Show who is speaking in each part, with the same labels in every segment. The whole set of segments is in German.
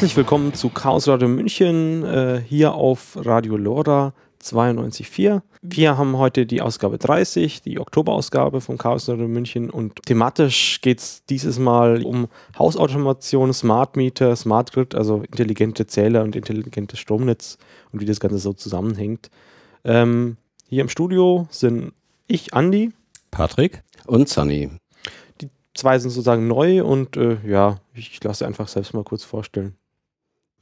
Speaker 1: Herzlich willkommen zu Chaos Radio München, äh, hier auf Radio Lora 92.4. Wir haben heute die Ausgabe 30, die Oktoberausgabe vom Chaos Radio München und thematisch geht es dieses Mal um Hausautomation, Smart Meter, Smart Grid, also intelligente Zähler und intelligentes Stromnetz und wie das Ganze so zusammenhängt. Ähm, hier im Studio sind ich, Andi,
Speaker 2: Patrick
Speaker 3: und Sunny.
Speaker 1: Die zwei sind sozusagen neu und äh, ja, ich lasse einfach selbst mal kurz vorstellen.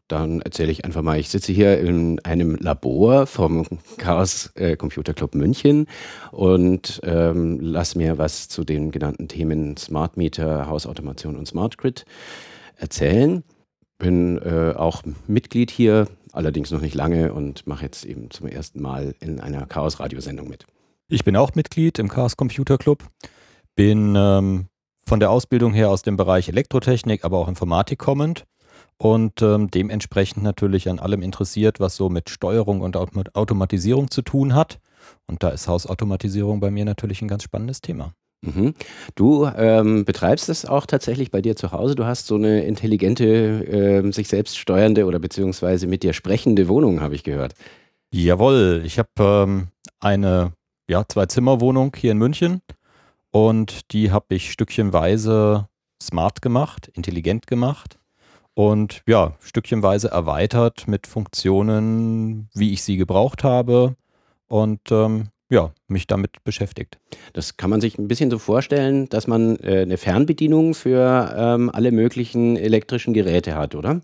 Speaker 3: Dann erzähle ich einfach mal, ich sitze hier in einem Labor vom Chaos äh, Computer Club München und ähm, lasse mir was zu den genannten Themen Smart Meter, Hausautomation und Smart Grid erzählen. Bin äh, auch Mitglied hier, allerdings noch nicht lange und mache jetzt eben zum ersten Mal in einer Chaos-Radiosendung mit.
Speaker 2: Ich bin auch Mitglied im Chaos Computer Club, bin ähm, von der Ausbildung her aus dem Bereich Elektrotechnik, aber auch Informatik kommend und ähm, dementsprechend natürlich an allem interessiert, was so mit Steuerung und Automatisierung zu tun hat. Und da ist Hausautomatisierung bei mir natürlich ein ganz spannendes Thema.
Speaker 3: Mhm. Du ähm, betreibst es auch tatsächlich bei dir zu Hause. Du hast so eine intelligente, äh, sich selbst steuernde oder beziehungsweise mit dir sprechende Wohnung, habe ich gehört.
Speaker 2: Jawohl, ich habe ähm, eine ja, Zwei-Zimmer-Wohnung hier in München und die habe ich stückchenweise smart gemacht, intelligent gemacht und ja, stückchenweise erweitert mit Funktionen, wie ich sie gebraucht habe und ähm, ja, mich damit beschäftigt.
Speaker 3: Das kann man sich ein bisschen so vorstellen, dass man äh, eine Fernbedienung für ähm, alle möglichen elektrischen Geräte hat, oder?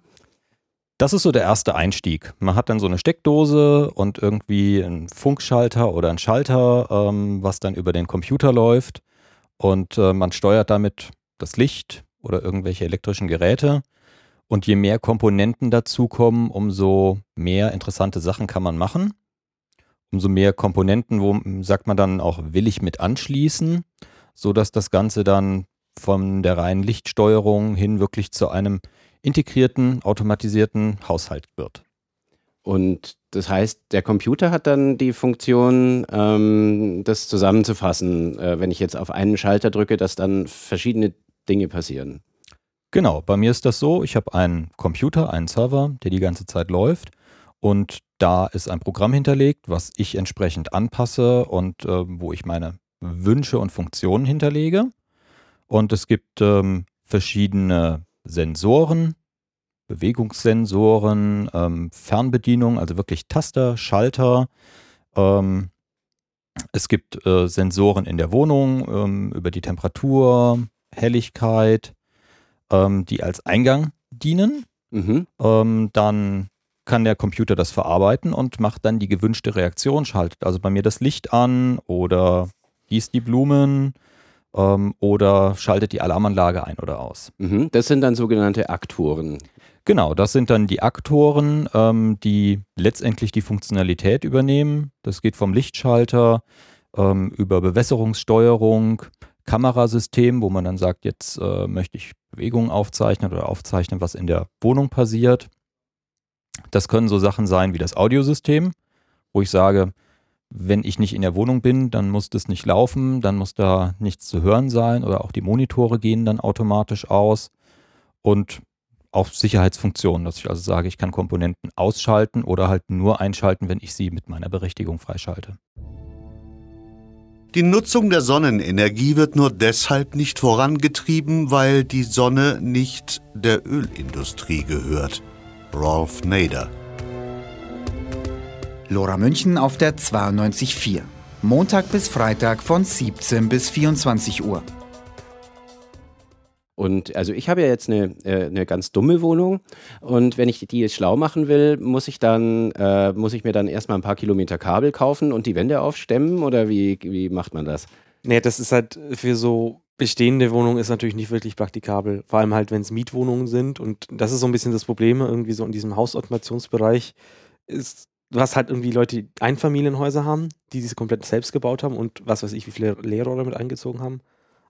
Speaker 2: Das ist so der erste Einstieg. Man hat dann so eine Steckdose und irgendwie einen Funkschalter oder einen Schalter, ähm, was dann über den Computer läuft. Und äh, man steuert damit das Licht oder irgendwelche elektrischen Geräte. Und je mehr Komponenten dazukommen, umso mehr interessante Sachen kann man machen. Umso mehr Komponenten, wo sagt man dann auch, will ich mit anschließen, sodass das Ganze dann von der reinen Lichtsteuerung hin wirklich zu einem integrierten, automatisierten Haushalt wird.
Speaker 3: Und das heißt, der Computer hat dann die Funktion, ähm, das zusammenzufassen, äh, wenn ich jetzt auf einen Schalter drücke, dass dann verschiedene Dinge passieren.
Speaker 2: Genau, bei mir ist das so, ich habe einen Computer, einen Server, der die ganze Zeit läuft und da ist ein Programm hinterlegt, was ich entsprechend anpasse und äh, wo ich meine Wünsche und Funktionen hinterlege. Und es gibt ähm, verschiedene Sensoren, Bewegungssensoren, ähm, Fernbedienung, also wirklich Taster, Schalter. Ähm, es gibt äh, Sensoren in der Wohnung ähm, über die Temperatur, Helligkeit, ähm, die als Eingang dienen. Mhm. Ähm, dann kann der Computer das verarbeiten und macht dann die gewünschte Reaktion, schaltet also bei mir das Licht an oder gießt die Blumen ähm, oder schaltet die Alarmanlage ein oder aus.
Speaker 3: Mhm. Das sind dann sogenannte Aktoren.
Speaker 2: Genau, das sind dann die Aktoren, ähm, die letztendlich die Funktionalität übernehmen. Das geht vom Lichtschalter ähm, über Bewässerungssteuerung, Kamerasystem, wo man dann sagt, jetzt äh, möchte ich Bewegungen aufzeichnen oder aufzeichnen, was in der Wohnung passiert. Das können so Sachen sein wie das Audiosystem, wo ich sage, wenn ich nicht in der Wohnung bin, dann muss das nicht laufen, dann muss da nichts zu hören sein oder auch die Monitore gehen dann automatisch aus und auch Sicherheitsfunktionen, dass ich also sage, ich kann Komponenten ausschalten oder halt nur einschalten, wenn ich sie mit meiner Berechtigung freischalte.
Speaker 4: Die Nutzung der Sonnenenergie wird nur deshalb nicht vorangetrieben, weil die Sonne nicht der Ölindustrie gehört. Rolf Nader.
Speaker 5: Lora München auf der 92.4. Montag bis Freitag von 17 bis 24 Uhr.
Speaker 3: Und also ich habe ja jetzt eine, äh, eine ganz dumme Wohnung und wenn ich die jetzt schlau machen will, muss ich dann, äh, muss ich mir dann erstmal ein paar Kilometer Kabel kaufen und die Wände aufstemmen oder wie, wie macht man das?
Speaker 1: Nee, das ist halt für so bestehende Wohnungen ist natürlich nicht wirklich praktikabel. Vor allem halt, wenn es Mietwohnungen sind und das ist so ein bisschen das Problem irgendwie so in diesem Hausautomationsbereich ist, hast halt irgendwie Leute, Einfamilienhäuser haben, die sich komplett selbst gebaut haben und was weiß ich, wie viele Leerrohre mit eingezogen haben,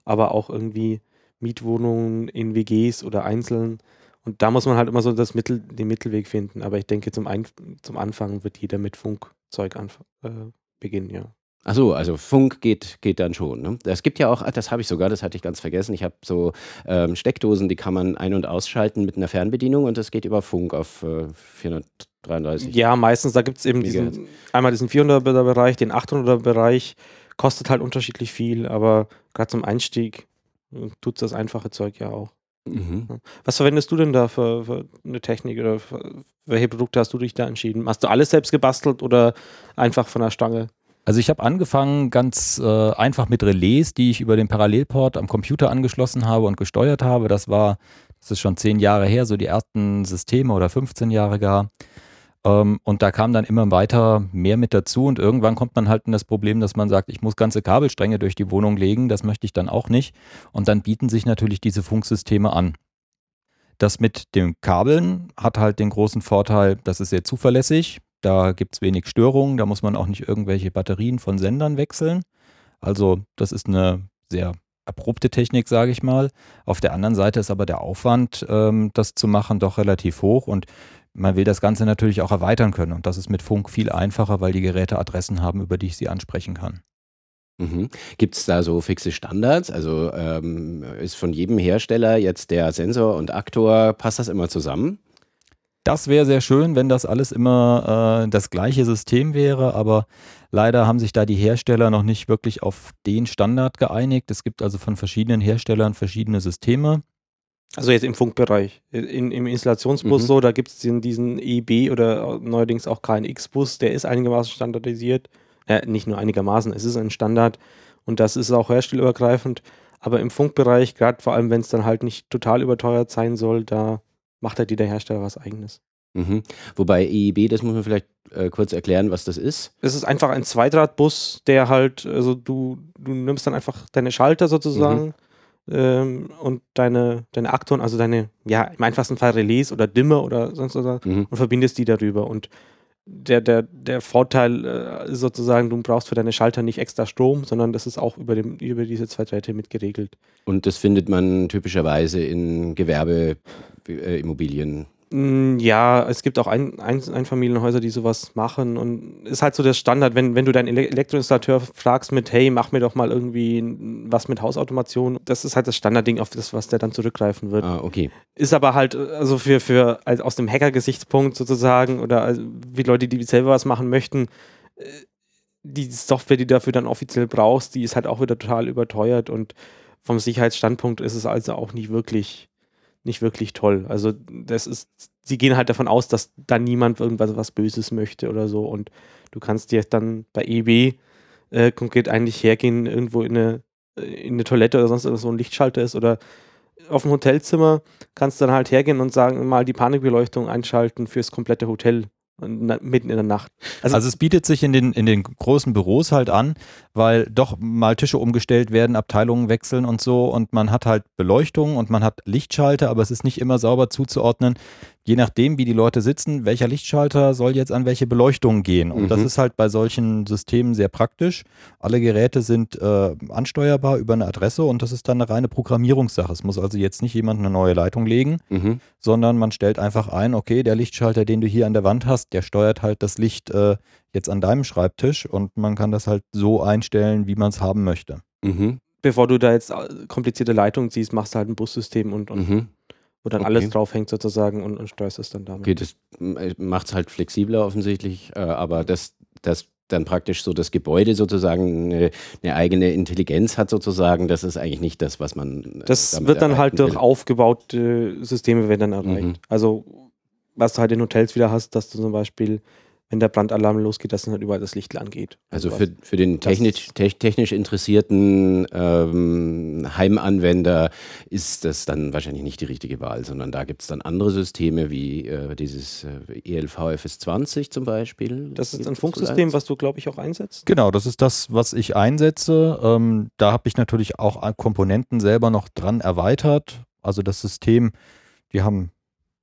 Speaker 1: aber auch irgendwie Mietwohnungen in WGs oder einzeln. Und da muss man halt immer so das Mittel, den Mittelweg finden. Aber ich denke, zum, Ein zum Anfang wird jeder mit Funkzeug äh, beginnen, ja.
Speaker 3: Ach so, also Funk geht, geht dann schon. Ne? Es gibt ja auch, ah, das habe ich sogar, das hatte ich ganz vergessen. Ich habe so ähm, Steckdosen, die kann man ein- und ausschalten mit einer Fernbedienung und das geht über Funk auf äh, 433.
Speaker 1: Ja, meistens, da gibt es eben diesen, einmal diesen 400er Bereich, den 800er Bereich, kostet halt unterschiedlich viel, aber gerade zum Einstieg tut das einfache Zeug ja auch.
Speaker 3: Mhm.
Speaker 1: Was verwendest du denn da für, für eine Technik oder für, welche Produkte hast du dich da entschieden? Hast du alles selbst gebastelt oder einfach von der Stange?
Speaker 2: Also ich habe angefangen ganz äh, einfach mit Relais, die ich über den Parallelport am Computer angeschlossen habe und gesteuert habe. Das war, das ist schon zehn Jahre her, so die ersten Systeme oder 15 Jahre gar. Ähm, und da kam dann immer weiter mehr mit dazu und irgendwann kommt man halt in das Problem, dass man sagt, ich muss ganze Kabelstränge durch die Wohnung legen, das möchte ich dann auch nicht. Und dann bieten sich natürlich diese Funksysteme an. Das mit den Kabeln hat halt den großen Vorteil, das ist sehr zuverlässig. Da gibt es wenig Störungen, da muss man auch nicht irgendwelche Batterien von Sendern wechseln. Also das ist eine sehr erprobte Technik, sage ich mal. Auf der anderen Seite ist aber der Aufwand, ähm, das zu machen, doch relativ hoch und man will das Ganze natürlich auch erweitern können. Und das ist mit Funk viel einfacher, weil die Geräte Adressen haben, über die ich sie ansprechen kann.
Speaker 3: Mhm. Gibt es da so fixe Standards? Also ähm, ist von jedem Hersteller jetzt der Sensor und Aktor, passt das immer zusammen?
Speaker 2: Das wäre sehr schön, wenn das alles immer äh, das gleiche System wäre, aber leider haben sich da die Hersteller noch nicht wirklich auf den Standard geeinigt. Es gibt also von verschiedenen Herstellern verschiedene Systeme.
Speaker 1: Also jetzt im Funkbereich. In, Im Installationsbus
Speaker 3: Mhm.
Speaker 1: so, da gibt es diesen, EB oder neuerdings auch KNX-Bus, der ist einigermaßen standardisiert. Äh, nicht nur einigermaßen, es ist ein Standard und das ist auch herstellerübergreifend. Aber im Funkbereich, gerade vor allem, wenn es dann halt nicht total überteuert sein soll, da macht halt jeder Hersteller was eigenes.
Speaker 3: Mhm. Wobei EIB, das muss man vielleicht äh, kurz erklären, was das ist.
Speaker 1: Es ist einfach ein Zweidrahtbus, der halt, also du, du nimmst dann einfach deine Schalter sozusagen ähm, und deine, deine Aktoren, also deine, ja, im einfachsten Fall Relais oder Dimmer oder sonst was
Speaker 3: Mhm.
Speaker 1: und verbindest die darüber. Und der, der, der Vorteil äh, ist sozusagen, du brauchst für deine Schalter nicht extra Strom, sondern das ist auch über, dem, über diese zwei Drähte mit geregelt.
Speaker 3: Und das findet man typischerweise in Gewerbeimmobilien.
Speaker 1: Mm, Ja, es gibt auch ein, ein, Einfamilienhäuser, die sowas machen und ist halt so der Standard, wenn, wenn du deinen Ele Elektroinstallateur fragst mit, hey, mach mir doch mal irgendwie was mit Hausautomation, das ist halt das Standardding, auf das, was der dann zurückgreifen wird.
Speaker 3: Ah, okay.
Speaker 1: Ist aber halt, also für, für also aus dem Hacker-Gesichtspunkt sozusagen oder also wie Leute, die selber was machen möchten, äh, die Software, die du dafür dann offiziell brauchst, die ist halt auch wieder total überteuert und vom Sicherheitsstandpunkt ist es also auch nicht wirklich, nicht wirklich toll. Also das ist, sie gehen halt davon aus, dass da niemand irgendwas was Böses möchte oder so und du kannst dir dann bei EB äh, konkret eigentlich hergehen, irgendwo in eine, in eine Toilette oder sonst so ein Lichtschalter ist oder auf dem Hotelzimmer kannst du dann halt hergehen und sagen, mal die Panikbeleuchtung einschalten fürs komplette Hotel mitten in der Nacht. Also,
Speaker 2: Also es bietet sich in den, in den großen Büros halt an, weil doch mal Tische umgestellt werden, Abteilungen wechseln und so und man hat halt Beleuchtung und man hat Lichtschalter, aber es ist nicht immer sauber zuzuordnen, je nachdem, wie die Leute sitzen, welcher Lichtschalter soll jetzt an welche Beleuchtung gehen. Und das
Speaker 3: Mhm.
Speaker 2: ist halt bei solchen Systemen sehr praktisch. Alle Geräte sind äh, ansteuerbar über eine Adresse und das ist dann eine reine Programmierungssache. Es muss also jetzt nicht jemand eine neue Leitung legen,
Speaker 3: Mhm.
Speaker 2: sondern man stellt einfach ein, okay, der Lichtschalter, den du hier an der Wand hast, der steuert halt das Licht äh, jetzt an deinem Schreibtisch und man kann das halt so einstellen, wie man es haben möchte.
Speaker 3: Mhm.
Speaker 1: bevor du da jetzt äh, komplizierte Leitungen ziehst, machst du halt ein Bussystem und, und
Speaker 3: Mhm.
Speaker 1: wo dann
Speaker 3: Okay.
Speaker 1: alles draufhängt sozusagen und, und steuerst es dann damit.
Speaker 3: Okay, das macht es halt flexibler offensichtlich, äh, aber das, das dann praktisch so das Gebäude sozusagen eine, eine eigene Intelligenz hat sozusagen, das ist eigentlich nicht das, was man äh,
Speaker 1: Das
Speaker 3: damit
Speaker 1: wird dann halt durch
Speaker 3: will.
Speaker 1: aufgebaute Systeme werden dann erreicht.
Speaker 3: Mhm.
Speaker 1: Also was du halt in Hotels wieder hast, dass du zum Beispiel, wenn der Brandalarm losgeht, dass dann halt überall das Licht angeht.
Speaker 3: Also für, für den technisch, tech, technisch interessierten ähm, Heimanwender ist das dann wahrscheinlich nicht die richtige Wahl, sondern da gibt es dann andere Systeme wie äh, dieses äh, ELV FS20 zum Beispiel.
Speaker 1: das ist ein Funksystem, was du, glaube ich, auch einsetzt.
Speaker 2: Genau, das ist das, was ich einsetze. Ähm, da habe ich natürlich auch Komponenten selber noch dran erweitert. Also das System, die haben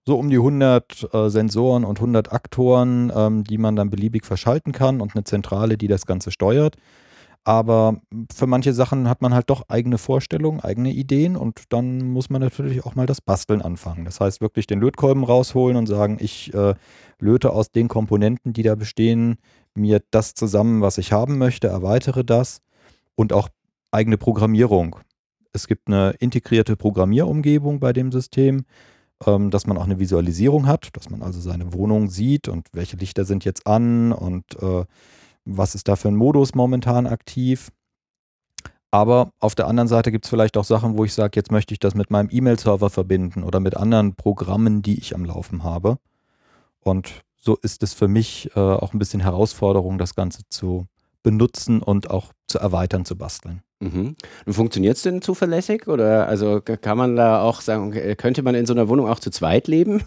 Speaker 2: so um die 100 äh, Sensoren und 100 Aktoren, ähm, die man dann beliebig verschalten kann und eine Zentrale, die das Ganze steuert. Aber für manche Sachen hat man halt doch eigene Vorstellungen, eigene Ideen und dann muss man natürlich auch mal das Basteln anfangen. Das heißt wirklich den Lötkolben rausholen und sagen, ich äh, löte aus den Komponenten, die da bestehen, mir das zusammen, was ich haben möchte, erweitere das und auch eigene Programmierung. Es gibt eine integrierte Programmierumgebung bei dem System, dass man auch eine Visualisierung hat, dass man also seine Wohnung sieht und welche Lichter sind jetzt an und äh, was ist da für ein Modus momentan aktiv. Aber auf der anderen Seite gibt es vielleicht auch Sachen, wo ich sage, jetzt möchte ich das mit meinem E-Mail-Server verbinden oder mit anderen Programmen, die ich am Laufen habe. Und so ist es für mich äh, auch ein bisschen Herausforderung, das Ganze zu benutzen und auch zu erweitern, zu basteln.
Speaker 3: Mhm. Funktioniert es denn zuverlässig? Oder also kann man da auch sagen, könnte man in so einer Wohnung auch zu zweit leben?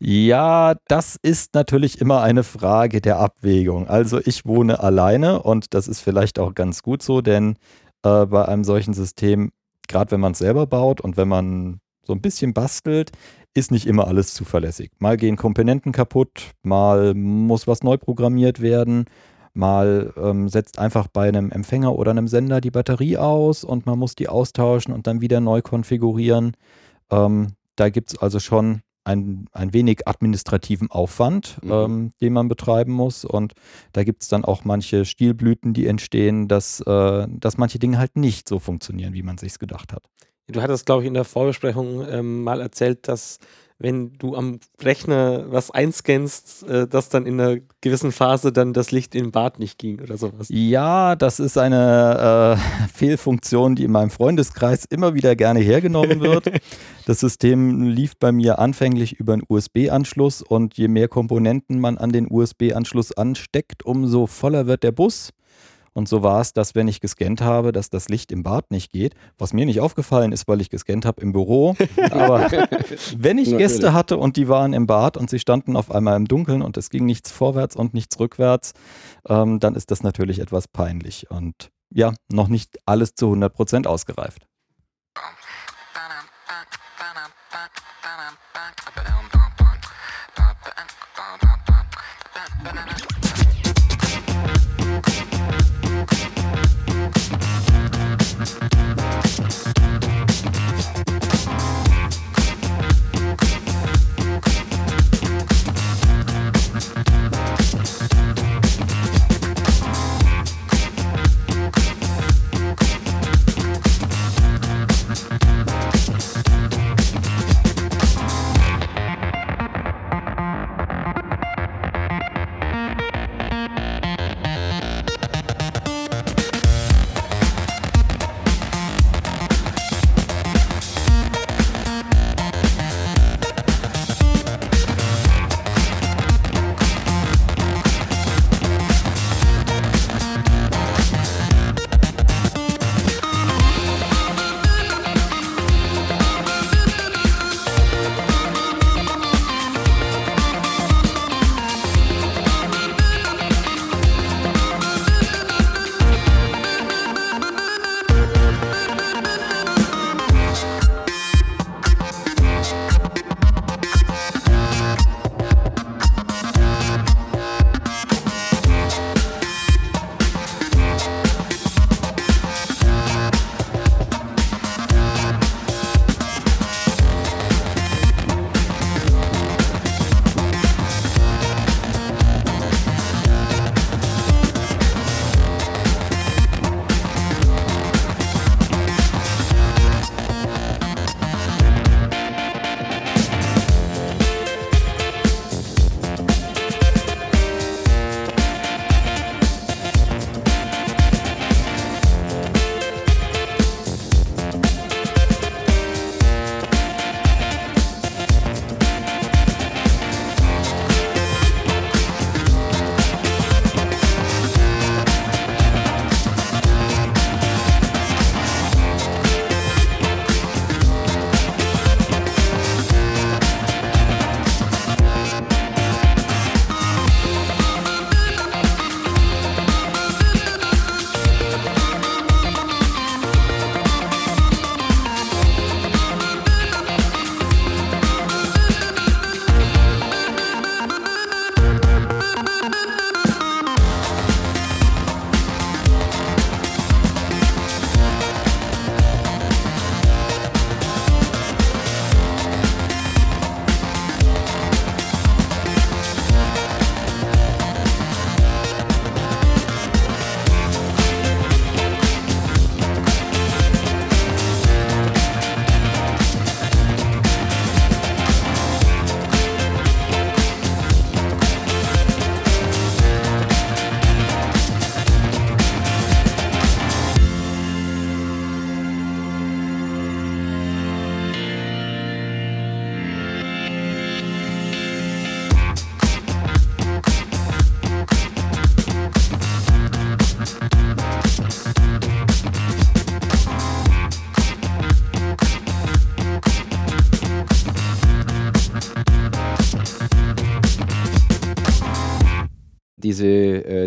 Speaker 2: Ja, das ist natürlich immer eine Frage der Abwägung. Also ich wohne alleine und das ist vielleicht auch ganz gut so, denn äh, bei einem solchen System, gerade wenn man es selber baut und wenn man so ein bisschen bastelt, ist nicht immer alles zuverlässig. Mal gehen Komponenten kaputt, mal muss was neu programmiert werden, mal ähm, setzt einfach bei einem Empfänger oder einem Sender die Batterie aus und man muss die austauschen und dann wieder neu konfigurieren. Ähm, da gibt es also schon ein, ein wenig administrativen Aufwand, mhm. ähm, den man betreiben muss. Und da gibt es dann auch manche Stilblüten, die entstehen, dass, äh, dass manche Dinge halt nicht so funktionieren, wie man sich gedacht hat.
Speaker 1: Du hattest, glaube ich, in der Vorbesprechung ähm, mal erzählt, dass wenn du am Rechner was einscannst, äh, dass dann in einer gewissen Phase dann das Licht im Bad nicht ging oder sowas.
Speaker 2: Ja, das ist eine äh, Fehlfunktion, die in meinem Freundeskreis immer wieder gerne hergenommen wird. das System lief bei mir anfänglich über einen USB-Anschluss und je mehr Komponenten man an den USB-Anschluss ansteckt, umso voller wird der Bus. Und so war es, dass wenn ich gescannt habe, dass das Licht im Bad nicht geht, was mir nicht aufgefallen ist, weil ich gescannt habe im Büro. Aber wenn ich Gäste hatte und die waren im Bad und sie standen auf einmal im Dunkeln und es ging nichts vorwärts und nichts rückwärts, ähm, dann ist das natürlich etwas peinlich. Und ja, noch nicht alles zu 100 Prozent ausgereift.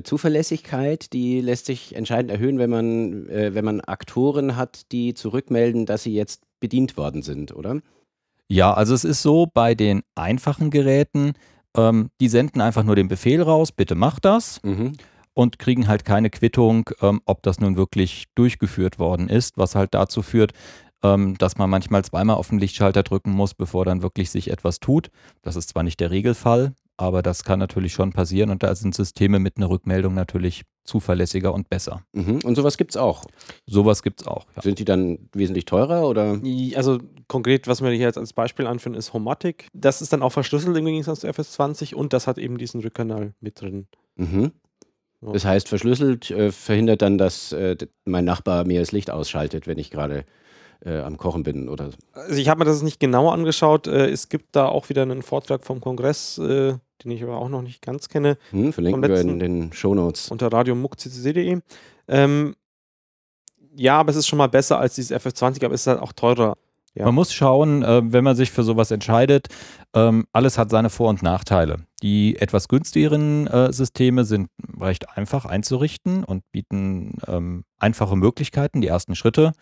Speaker 3: Äh, Zuverlässigkeit, die lässt sich entscheidend erhöhen, wenn man, äh, wenn man Aktoren hat, die zurückmelden, dass sie jetzt bedient worden sind, oder?
Speaker 2: Ja, also es ist so, bei den einfachen Geräten, ähm, die senden einfach nur den Befehl raus, bitte mach das.
Speaker 3: Mhm.
Speaker 2: Und kriegen halt keine Quittung, ähm, ob das nun wirklich durchgeführt worden ist, was halt dazu führt, ähm, dass man manchmal zweimal auf den Lichtschalter drücken muss, bevor dann wirklich sich etwas tut. Das ist zwar nicht der Regelfall, aber das kann natürlich schon passieren und da sind Systeme mit einer Rückmeldung natürlich zuverlässiger und besser.
Speaker 3: Mhm. Und sowas gibt es auch.
Speaker 2: Sowas gibt es auch. Ja.
Speaker 3: Sind die dann wesentlich teurer oder?
Speaker 1: Also konkret, was wir hier jetzt als Beispiel anführen, ist Homatic. Das ist dann auch verschlüsselt im Gegensatz zu FS20 und das hat eben diesen Rückkanal mit drin.
Speaker 3: Mhm.
Speaker 1: Ja.
Speaker 3: Das heißt, verschlüsselt äh, verhindert dann, dass äh, mein Nachbar mir das Licht ausschaltet, wenn ich gerade äh, am Kochen bin oder.
Speaker 1: Also ich habe mir das nicht genauer angeschaut. Äh, Es gibt da auch wieder einen Vortrag vom Kongress, äh, den ich aber auch noch nicht ganz kenne,
Speaker 3: Hm, verlinken
Speaker 1: Vom
Speaker 3: wir in
Speaker 1: letzten-
Speaker 3: den Shownotes.
Speaker 1: unter radiomuckccc.de. Ähm, ja, aber es ist schon mal besser als dieses FF20, aber es ist halt auch teurer. Ja.
Speaker 2: Man muss schauen, äh, wenn man sich für sowas entscheidet, ähm, alles hat seine Vor- und Nachteile. Die etwas günstigeren äh, Systeme sind recht einfach einzurichten und bieten ähm, einfache Möglichkeiten, die ersten Schritte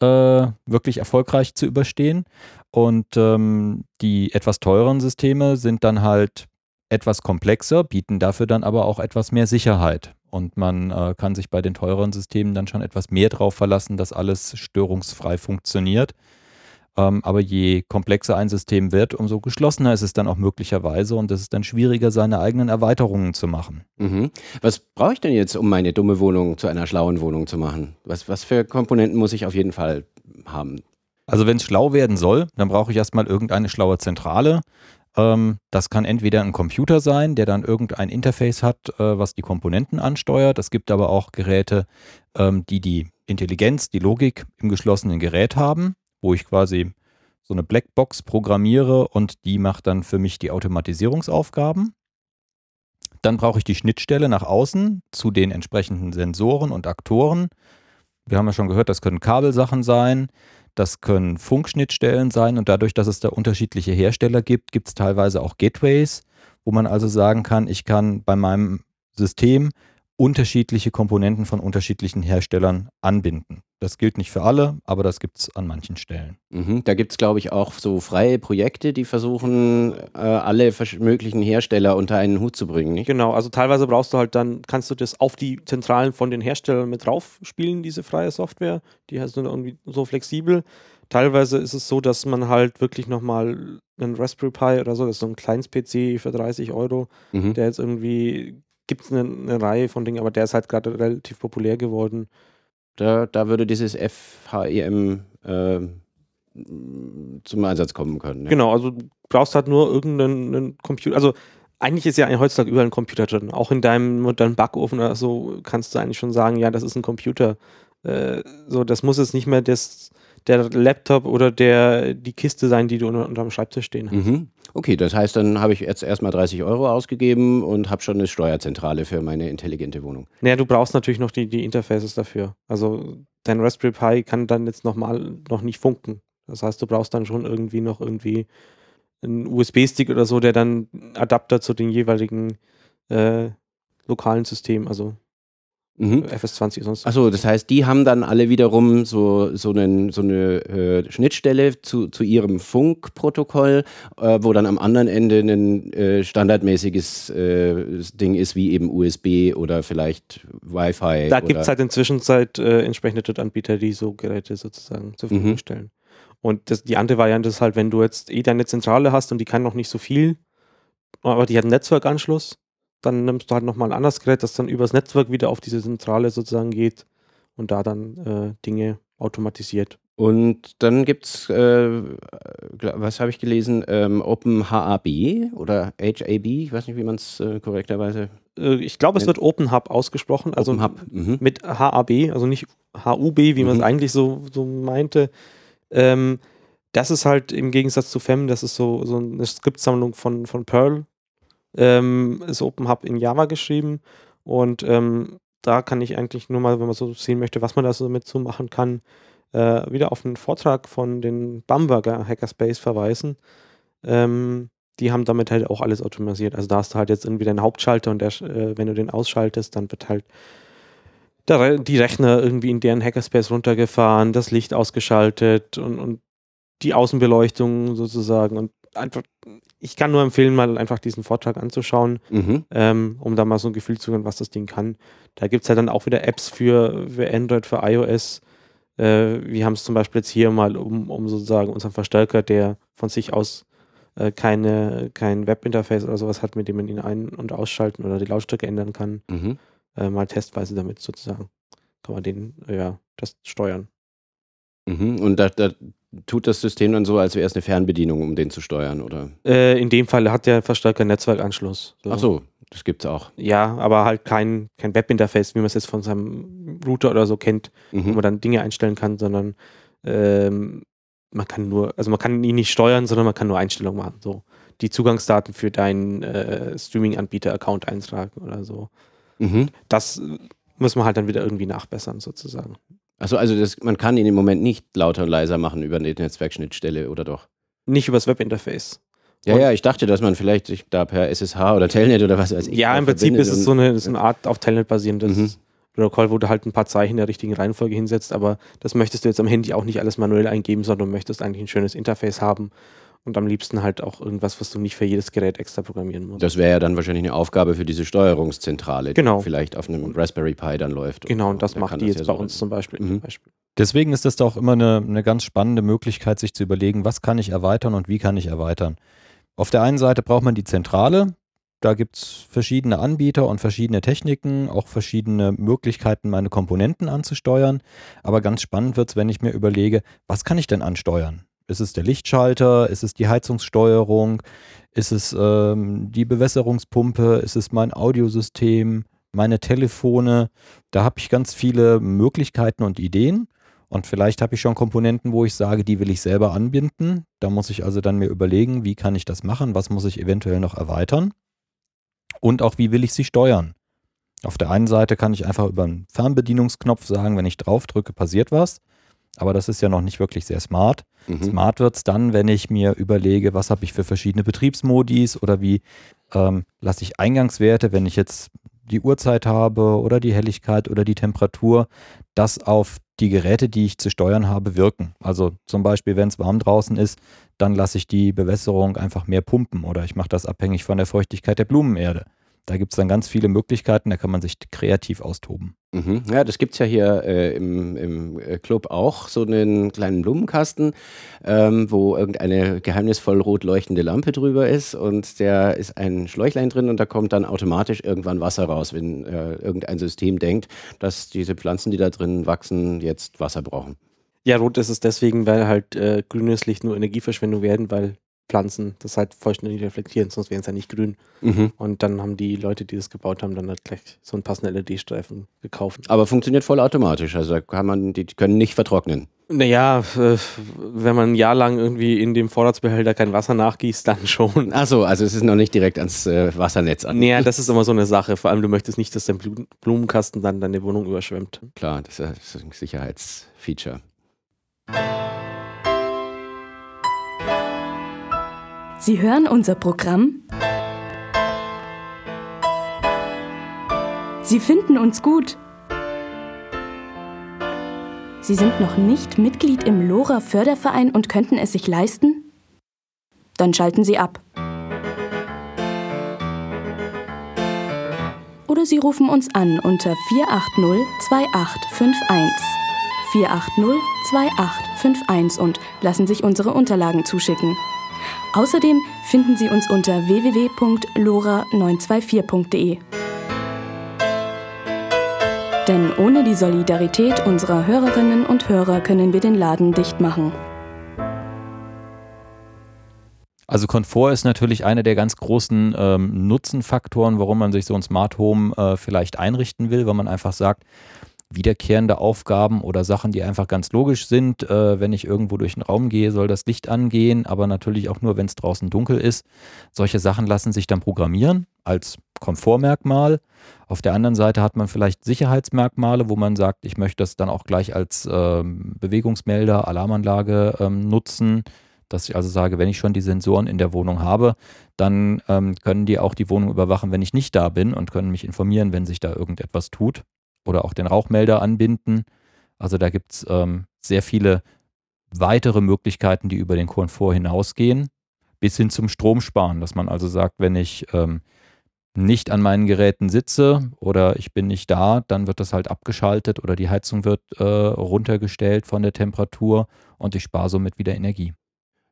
Speaker 2: äh, wirklich erfolgreich zu überstehen. Und ähm, die etwas teureren Systeme sind dann halt etwas komplexer, bieten dafür dann aber auch etwas mehr Sicherheit. Und man äh, kann sich bei den teureren Systemen dann schon etwas mehr darauf verlassen, dass alles störungsfrei funktioniert. Ähm, aber je komplexer ein System wird, umso geschlossener ist es dann auch möglicherweise und es ist dann schwieriger, seine eigenen Erweiterungen zu machen.
Speaker 3: Mhm. Was brauche ich denn jetzt, um meine dumme Wohnung zu einer schlauen Wohnung zu machen? Was, was für Komponenten muss ich auf jeden Fall haben?
Speaker 2: Also wenn es schlau werden soll, dann brauche ich erstmal irgendeine schlaue Zentrale. Ähm, das kann entweder ein Computer sein, der dann irgendein Interface hat, äh, was die Komponenten ansteuert. Es gibt aber auch Geräte, ähm, die die Intelligenz, die Logik im geschlossenen Gerät haben, wo ich quasi so eine Blackbox programmiere und die macht dann für mich die Automatisierungsaufgaben. Dann brauche ich die Schnittstelle nach außen zu den entsprechenden Sensoren und Aktoren. Wir haben ja schon gehört, das können Kabelsachen sein, das können Funkschnittstellen sein und dadurch, dass es da unterschiedliche Hersteller gibt, gibt es teilweise auch Gateways, wo man also sagen kann, ich kann bei meinem System unterschiedliche Komponenten von unterschiedlichen Herstellern anbinden. Das gilt nicht für alle, aber das gibt es an manchen Stellen.
Speaker 3: Mhm. Da gibt es, glaube ich, auch so freie Projekte, die versuchen, äh, alle möglichen Hersteller unter einen Hut zu bringen. Nicht?
Speaker 1: Genau, also teilweise brauchst du halt dann, kannst du das auf die Zentralen von den Herstellern mit drauf spielen, diese freie Software. Die heißt nur irgendwie so flexibel. Teilweise ist es so, dass man halt wirklich nochmal einen Raspberry Pi oder so, das ist so ein kleines PC für 30 Euro,
Speaker 3: Mhm.
Speaker 1: der jetzt irgendwie, gibt es eine, eine Reihe von Dingen, aber der ist halt gerade relativ populär geworden.
Speaker 3: Da, da würde dieses FHEM äh, zum Einsatz kommen können. ja.
Speaker 1: Genau, also du brauchst halt nur irgendeinen einen Computer. Also eigentlich ist ja heutzutage überall ein Computer drin. Auch in deinem modernen Backofen oder so kannst du eigentlich schon sagen, ja, das ist ein Computer. Äh, so, das muss jetzt nicht mehr das, der Laptop oder der, die Kiste sein, die du unter, unterm Schreibtisch stehen hast.
Speaker 3: Mhm. Okay, das heißt, dann habe ich jetzt erstmal 30 Euro ausgegeben und habe schon eine Steuerzentrale für meine intelligente Wohnung.
Speaker 1: Naja, du brauchst natürlich noch die, die Interfaces dafür. Also dein Raspberry Pi kann dann jetzt nochmal noch nicht funken. Das heißt, du brauchst dann schon irgendwie noch irgendwie einen USB-Stick oder so, der dann Adapter zu den jeweiligen äh, lokalen Systemen, also
Speaker 3: Mhm.
Speaker 1: FS20 sonst.
Speaker 3: Achso, das heißt, die haben dann alle wiederum so, so, einen, so eine äh, Schnittstelle zu, zu ihrem Funkprotokoll, äh, wo dann am anderen Ende ein äh, standardmäßiges äh, Ding ist, wie eben USB oder vielleicht Wi-Fi.
Speaker 1: da gibt es halt inzwischen Zeit äh, entsprechende Drittanbieter, die so Geräte sozusagen zur Verfügung
Speaker 3: Mhm.
Speaker 1: stellen. Und das, die andere Variante ist halt, wenn du jetzt eh deine Zentrale hast und die kann noch nicht so viel, aber die hat einen Netzwerkanschluss, dann nimmst du halt nochmal ein anderes Gerät, das dann übers Netzwerk wieder auf diese Zentrale sozusagen geht und da dann äh, Dinge automatisiert.
Speaker 3: Und dann gibt es, äh, was habe ich gelesen, ähm, OpenHAB oder HAB, ich weiß nicht, wie man es äh, korrekterweise.
Speaker 1: Äh, ich glaube, es wird Open Hub ausgesprochen, also
Speaker 3: OpenHub. Mhm.
Speaker 1: mit HAB, also nicht HUB, wie man es
Speaker 3: Mhm.
Speaker 1: eigentlich so, so meinte. Ähm, das ist halt im Gegensatz zu FEM, das ist so, so eine Skriptsammlung von, von Perl. Ähm, ist Open Hub in Java geschrieben und ähm, da kann ich eigentlich nur mal, wenn man so sehen möchte, was man da so mit so machen kann, äh, wieder auf einen Vortrag von den Bamberger Hackerspace verweisen. Ähm, die haben damit halt auch alles automatisiert. Also da hast du halt jetzt irgendwie deinen Hauptschalter und der, äh, wenn du den ausschaltest, dann wird halt der, die Rechner irgendwie in deren Hackerspace runtergefahren, das Licht ausgeschaltet und, und die Außenbeleuchtung sozusagen und einfach, ich kann nur empfehlen, mal einfach diesen Vortrag anzuschauen,
Speaker 3: Mhm.
Speaker 1: ähm, um da mal so ein Gefühl zu kriegen, was das Ding kann. Da gibt es ja dann auch wieder Apps für, für Android, für iOS. Äh, wir haben es zum Beispiel jetzt hier mal, um, um sozusagen unseren Verstärker, der von sich aus äh, keine, kein Webinterface oder sowas hat, mit dem man ihn ein- und ausschalten oder die Lautstärke ändern kann,
Speaker 3: Mhm.
Speaker 1: äh, mal testweise damit sozusagen. Kann man den, ja, das steuern.
Speaker 3: Mhm. Und da, da tut das System dann so, als wäre es eine Fernbedienung, um den zu steuern, oder?
Speaker 1: Äh, in dem Fall hat der Verstärker Netzwerkanschluss.
Speaker 3: Ach so, das gibt's auch.
Speaker 1: Ja, aber halt kein, kein Webinterface, wie man es jetzt von seinem Router oder so kennt, wo
Speaker 3: Mhm.
Speaker 1: man dann Dinge einstellen kann, sondern ähm, man kann nur, also man kann ihn nicht steuern, sondern man kann nur Einstellungen machen. So die Zugangsdaten für deinen äh, Streaming-Anbieter-Account eintragen oder so.
Speaker 3: Mhm.
Speaker 1: Das muss man halt dann wieder irgendwie nachbessern, sozusagen.
Speaker 3: Achso, also das, man kann ihn im Moment nicht lauter und leiser machen über eine Netzwerkschnittstelle, oder doch?
Speaker 1: Nicht übers Webinterface.
Speaker 3: Ja,
Speaker 1: Und-
Speaker 3: ja, ich dachte, dass man vielleicht sich da per SSH oder Telnet oder was weiß ich.
Speaker 1: Ja, im Prinzip ist es so eine, so eine Art auf Telnet basierendes
Speaker 3: Mhm.
Speaker 1: Protokoll, wo du halt ein paar Zeichen in der richtigen Reihenfolge hinsetzt, aber das möchtest du jetzt am Handy auch nicht alles manuell eingeben, sondern du möchtest eigentlich ein schönes Interface haben und am liebsten halt auch irgendwas, was du nicht für jedes Gerät extra programmieren musst.
Speaker 3: Das wäre ja dann wahrscheinlich eine Aufgabe für diese Steuerungszentrale,
Speaker 1: Genau.
Speaker 3: die vielleicht auf einem Raspberry Pi dann läuft.
Speaker 1: genau, und das macht die
Speaker 3: das
Speaker 1: jetzt
Speaker 3: ja
Speaker 1: bei
Speaker 3: so-
Speaker 1: uns zum Beispiel.
Speaker 3: Mhm.
Speaker 1: Zum Beispiel.
Speaker 2: Deswegen ist das doch immer eine, eine ganz spannende Möglichkeit, sich zu überlegen, was kann ich erweitern und wie kann ich erweitern. Auf der einen Seite braucht man die Zentrale. Da gibt es verschiedene Anbieter und verschiedene Techniken, auch verschiedene Möglichkeiten, meine Komponenten anzusteuern. Aber ganz spannend wird es, wenn ich mir überlege, was kann ich denn ansteuern? Ist es der Lichtschalter? Ist es die Heizungssteuerung? Ist es ähm, die Bewässerungspumpe? Ist es mein Audiosystem? Meine Telefone? Da habe ich ganz viele Möglichkeiten und Ideen. Und vielleicht habe ich schon Komponenten, wo ich sage, die will ich selber anbinden. Da muss ich also dann mir überlegen, wie kann ich das machen? Was muss ich eventuell noch erweitern? Und auch, wie will ich sie steuern? Auf der einen Seite kann ich einfach über einen Fernbedienungsknopf sagen, wenn ich drauf drücke, passiert was. Aber das ist ja noch nicht wirklich sehr smart.
Speaker 3: Mhm.
Speaker 2: Smart wird es dann, wenn ich mir überlege, was habe ich für verschiedene Betriebsmodis oder wie ähm, lasse ich Eingangswerte, wenn ich jetzt die Uhrzeit habe oder die Helligkeit oder die Temperatur, das auf die Geräte, die ich zu steuern habe, wirken. Also zum Beispiel, wenn es warm draußen ist, dann lasse ich die Bewässerung einfach mehr pumpen oder ich mache das abhängig von der Feuchtigkeit der Blumenerde. Da gibt es dann ganz viele Möglichkeiten, da kann man sich kreativ austoben.
Speaker 3: Mhm. Ja, das gibt es ja hier äh, im, im äh, Club auch, so einen kleinen Blumenkasten, ähm, wo irgendeine geheimnisvoll rot leuchtende Lampe drüber ist und der ist ein Schläuchlein drin und da kommt dann automatisch irgendwann Wasser raus, wenn äh, irgendein System denkt, dass diese Pflanzen, die da drin wachsen, jetzt Wasser brauchen.
Speaker 1: Ja, rot ist es deswegen, weil halt äh, grünes Licht nur Energieverschwendung werden, weil Pflanzen das halt vollständig reflektieren, sonst wären es ja nicht grün.
Speaker 3: Mhm.
Speaker 1: Und dann haben die Leute, die das gebaut haben, dann halt gleich so einen passenden LED-Streifen gekauft.
Speaker 3: Aber funktioniert vollautomatisch, also da kann man, die, können nicht vertrocknen.
Speaker 1: Naja, äh, wenn man ein Jahr lang irgendwie in dem Vorratsbehälter kein Wasser nachgießt, dann schon.
Speaker 3: Achso, also es ist noch nicht direkt ans äh, Wassernetz an.
Speaker 1: Naja, das ist immer so eine Sache. Vor allem, du möchtest nicht, dass dein Blu- Blumenkasten dann deine Wohnung überschwemmt.
Speaker 3: Klar, das ist ein Sicherheitsfeature.
Speaker 6: Sie hören unser Programm? Sie finden uns gut. Sie sind noch nicht Mitglied im Lora Förderverein und könnten es sich leisten? Dann schalten Sie ab. Oder Sie rufen uns an unter 480 2851. 480 2851 und lassen sich unsere Unterlagen zuschicken. Außerdem finden Sie uns unter www.lora924.de. Denn ohne die Solidarität unserer Hörerinnen und Hörer können wir den Laden dicht machen.
Speaker 2: Also Komfort ist natürlich einer der ganz großen ähm, Nutzenfaktoren, warum man sich so ein Smart Home äh, vielleicht einrichten will, weil man einfach sagt, wiederkehrende Aufgaben oder Sachen, die einfach ganz logisch sind. Äh, wenn ich irgendwo durch den Raum gehe, soll das Licht angehen, aber natürlich auch nur, wenn es draußen dunkel ist. Solche Sachen lassen sich dann programmieren als Komfortmerkmal. Auf der anderen Seite hat man vielleicht Sicherheitsmerkmale, wo man sagt, ich möchte das dann auch gleich als ähm, Bewegungsmelder, Alarmanlage ähm, nutzen. Dass ich also sage, wenn ich schon die Sensoren in der Wohnung habe, dann ähm, können die auch die Wohnung überwachen, wenn ich nicht da bin und können mich informieren, wenn sich da irgendetwas tut. Oder auch den Rauchmelder anbinden. Also da gibt es ähm, sehr viele weitere Möglichkeiten, die über den Komfort hinausgehen, bis hin zum Stromsparen, dass man also sagt, wenn ich ähm, nicht an meinen Geräten sitze oder ich bin nicht da, dann wird das halt abgeschaltet oder die Heizung wird äh, runtergestellt von der Temperatur und ich spare somit wieder Energie.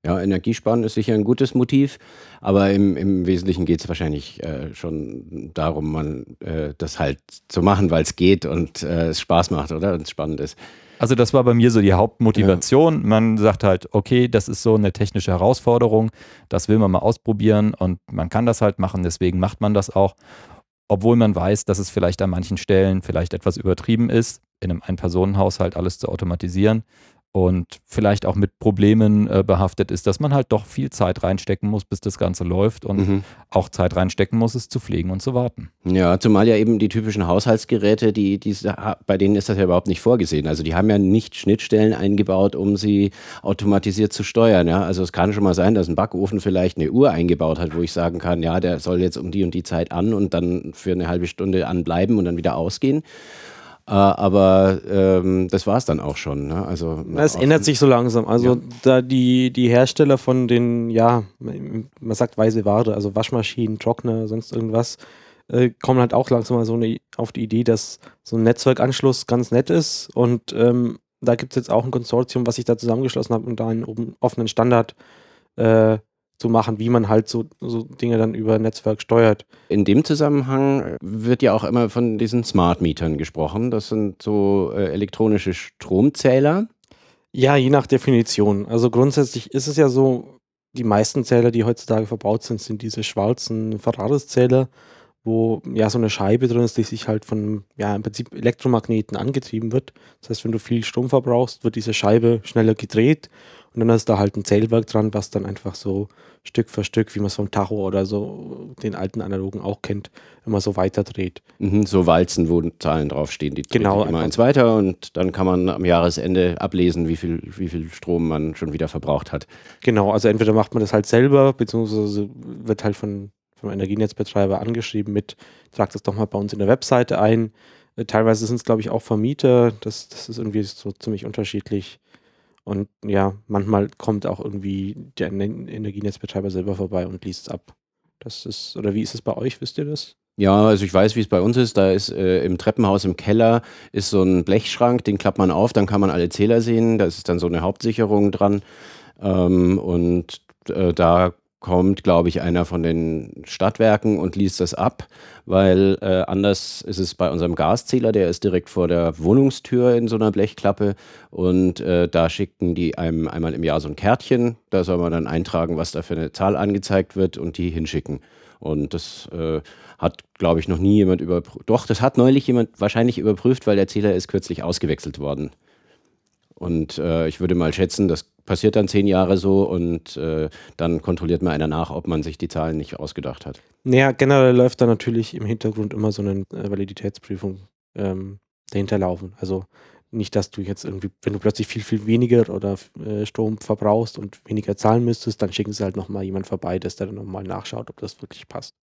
Speaker 3: Ja, Energiesparen ist sicher ein gutes Motiv, aber im, im Wesentlichen geht es wahrscheinlich äh, schon darum, man, äh, das halt zu machen, weil es geht und äh, es Spaß macht, oder? Und es spannend ist.
Speaker 2: Also das war bei mir so die Hauptmotivation. Ja. Man sagt halt, okay, das ist so eine technische Herausforderung, das will man mal ausprobieren und man kann das halt machen, deswegen macht man das auch, obwohl man weiß, dass es vielleicht an manchen Stellen vielleicht etwas übertrieben ist, in einem Ein-Personen-Haushalt alles zu automatisieren und vielleicht auch mit Problemen äh, behaftet ist, dass man halt doch viel Zeit reinstecken muss, bis das Ganze läuft und mhm. auch Zeit reinstecken muss, es zu pflegen und zu warten.
Speaker 3: Ja, zumal ja eben die typischen Haushaltsgeräte, die, die, bei denen ist das ja überhaupt nicht vorgesehen. Also die haben ja nicht Schnittstellen eingebaut, um sie automatisiert zu steuern. Ja? Also es kann schon mal sein, dass ein Backofen vielleicht eine Uhr eingebaut hat, wo ich sagen kann, ja, der soll jetzt um die und die Zeit an und dann für eine halbe Stunde anbleiben und dann wieder ausgehen. Äh, aber ähm, das war es dann auch schon. Ne? Also,
Speaker 1: es ändert sich so langsam. Also ja. da die, die Hersteller von den, ja, man sagt weiße Ware, also Waschmaschinen, Trockner, sonst irgendwas, äh, kommen halt auch langsam mal so eine, auf die Idee, dass so ein Netzwerkanschluss ganz nett ist. Und ähm, da gibt es jetzt auch ein Konsortium, was sich da zusammengeschlossen hat und da einen offenen Standard äh, zu machen, wie man halt so, so Dinge dann über Netzwerk steuert.
Speaker 3: In dem Zusammenhang wird ja auch immer von diesen Smart Mietern gesprochen. Das sind so äh, elektronische Stromzähler.
Speaker 1: Ja, je nach Definition. Also grundsätzlich ist es ja so, die meisten Zähler, die heutzutage verbaut sind, sind diese schwarzen Ferraris-Zähler, wo ja so eine Scheibe drin ist, die sich halt von ja im Prinzip Elektromagneten angetrieben wird. Das heißt, wenn du viel Strom verbrauchst, wird diese Scheibe schneller gedreht und dann ist da halt ein Zählwerk dran, was dann einfach so Stück für Stück, wie man es vom Tacho oder so den alten analogen auch kennt, immer so weiterdreht.
Speaker 3: Mhm, so Walzen, wo Zahlen draufstehen, die
Speaker 1: genau,
Speaker 3: immer eins weiter und dann kann man am Jahresende ablesen, wie viel, wie viel Strom man schon wieder verbraucht hat.
Speaker 1: Genau, also entweder macht man das halt selber, beziehungsweise wird halt von, vom Energienetzbetreiber angeschrieben mit, tragt das doch mal bei uns in der Webseite ein. Äh, teilweise sind es, glaube ich, auch Vermieter. Das, das ist irgendwie so ziemlich unterschiedlich. Und ja, manchmal kommt auch irgendwie der Energienetzbetreiber selber vorbei und liest es ab. Das ist, oder wie ist es bei euch, wisst ihr das?
Speaker 3: Ja, also ich weiß, wie es bei uns ist. Da ist äh, im Treppenhaus im Keller ist so ein Blechschrank, den klappt man auf, dann kann man alle Zähler sehen. Da ist dann so eine Hauptsicherung dran. Ähm, und äh, da kommt, glaube ich, einer von den Stadtwerken und liest das ab, weil äh, anders ist es bei unserem Gaszähler, der ist direkt vor der Wohnungstür in so einer Blechklappe und äh, da schicken die einem einmal im Jahr so ein Kärtchen, da soll man dann eintragen, was da für eine Zahl angezeigt wird und die hinschicken. Und das äh, hat, glaube ich, noch nie jemand überprüft. Doch, das hat neulich jemand wahrscheinlich überprüft, weil der Zähler ist kürzlich ausgewechselt worden. Und äh, ich würde mal schätzen, das passiert dann zehn Jahre so und äh, dann kontrolliert mal einer nach, ob man sich die Zahlen nicht ausgedacht hat.
Speaker 1: Naja, generell läuft da natürlich im Hintergrund immer so eine äh, Validitätsprüfung ähm, dahinter laufen. Also nicht, dass du jetzt irgendwie, wenn du plötzlich viel, viel weniger oder äh, Strom verbrauchst und weniger zahlen müsstest, dann schicken sie halt nochmal jemand vorbei, dass der dann nochmal nachschaut, ob das wirklich passt.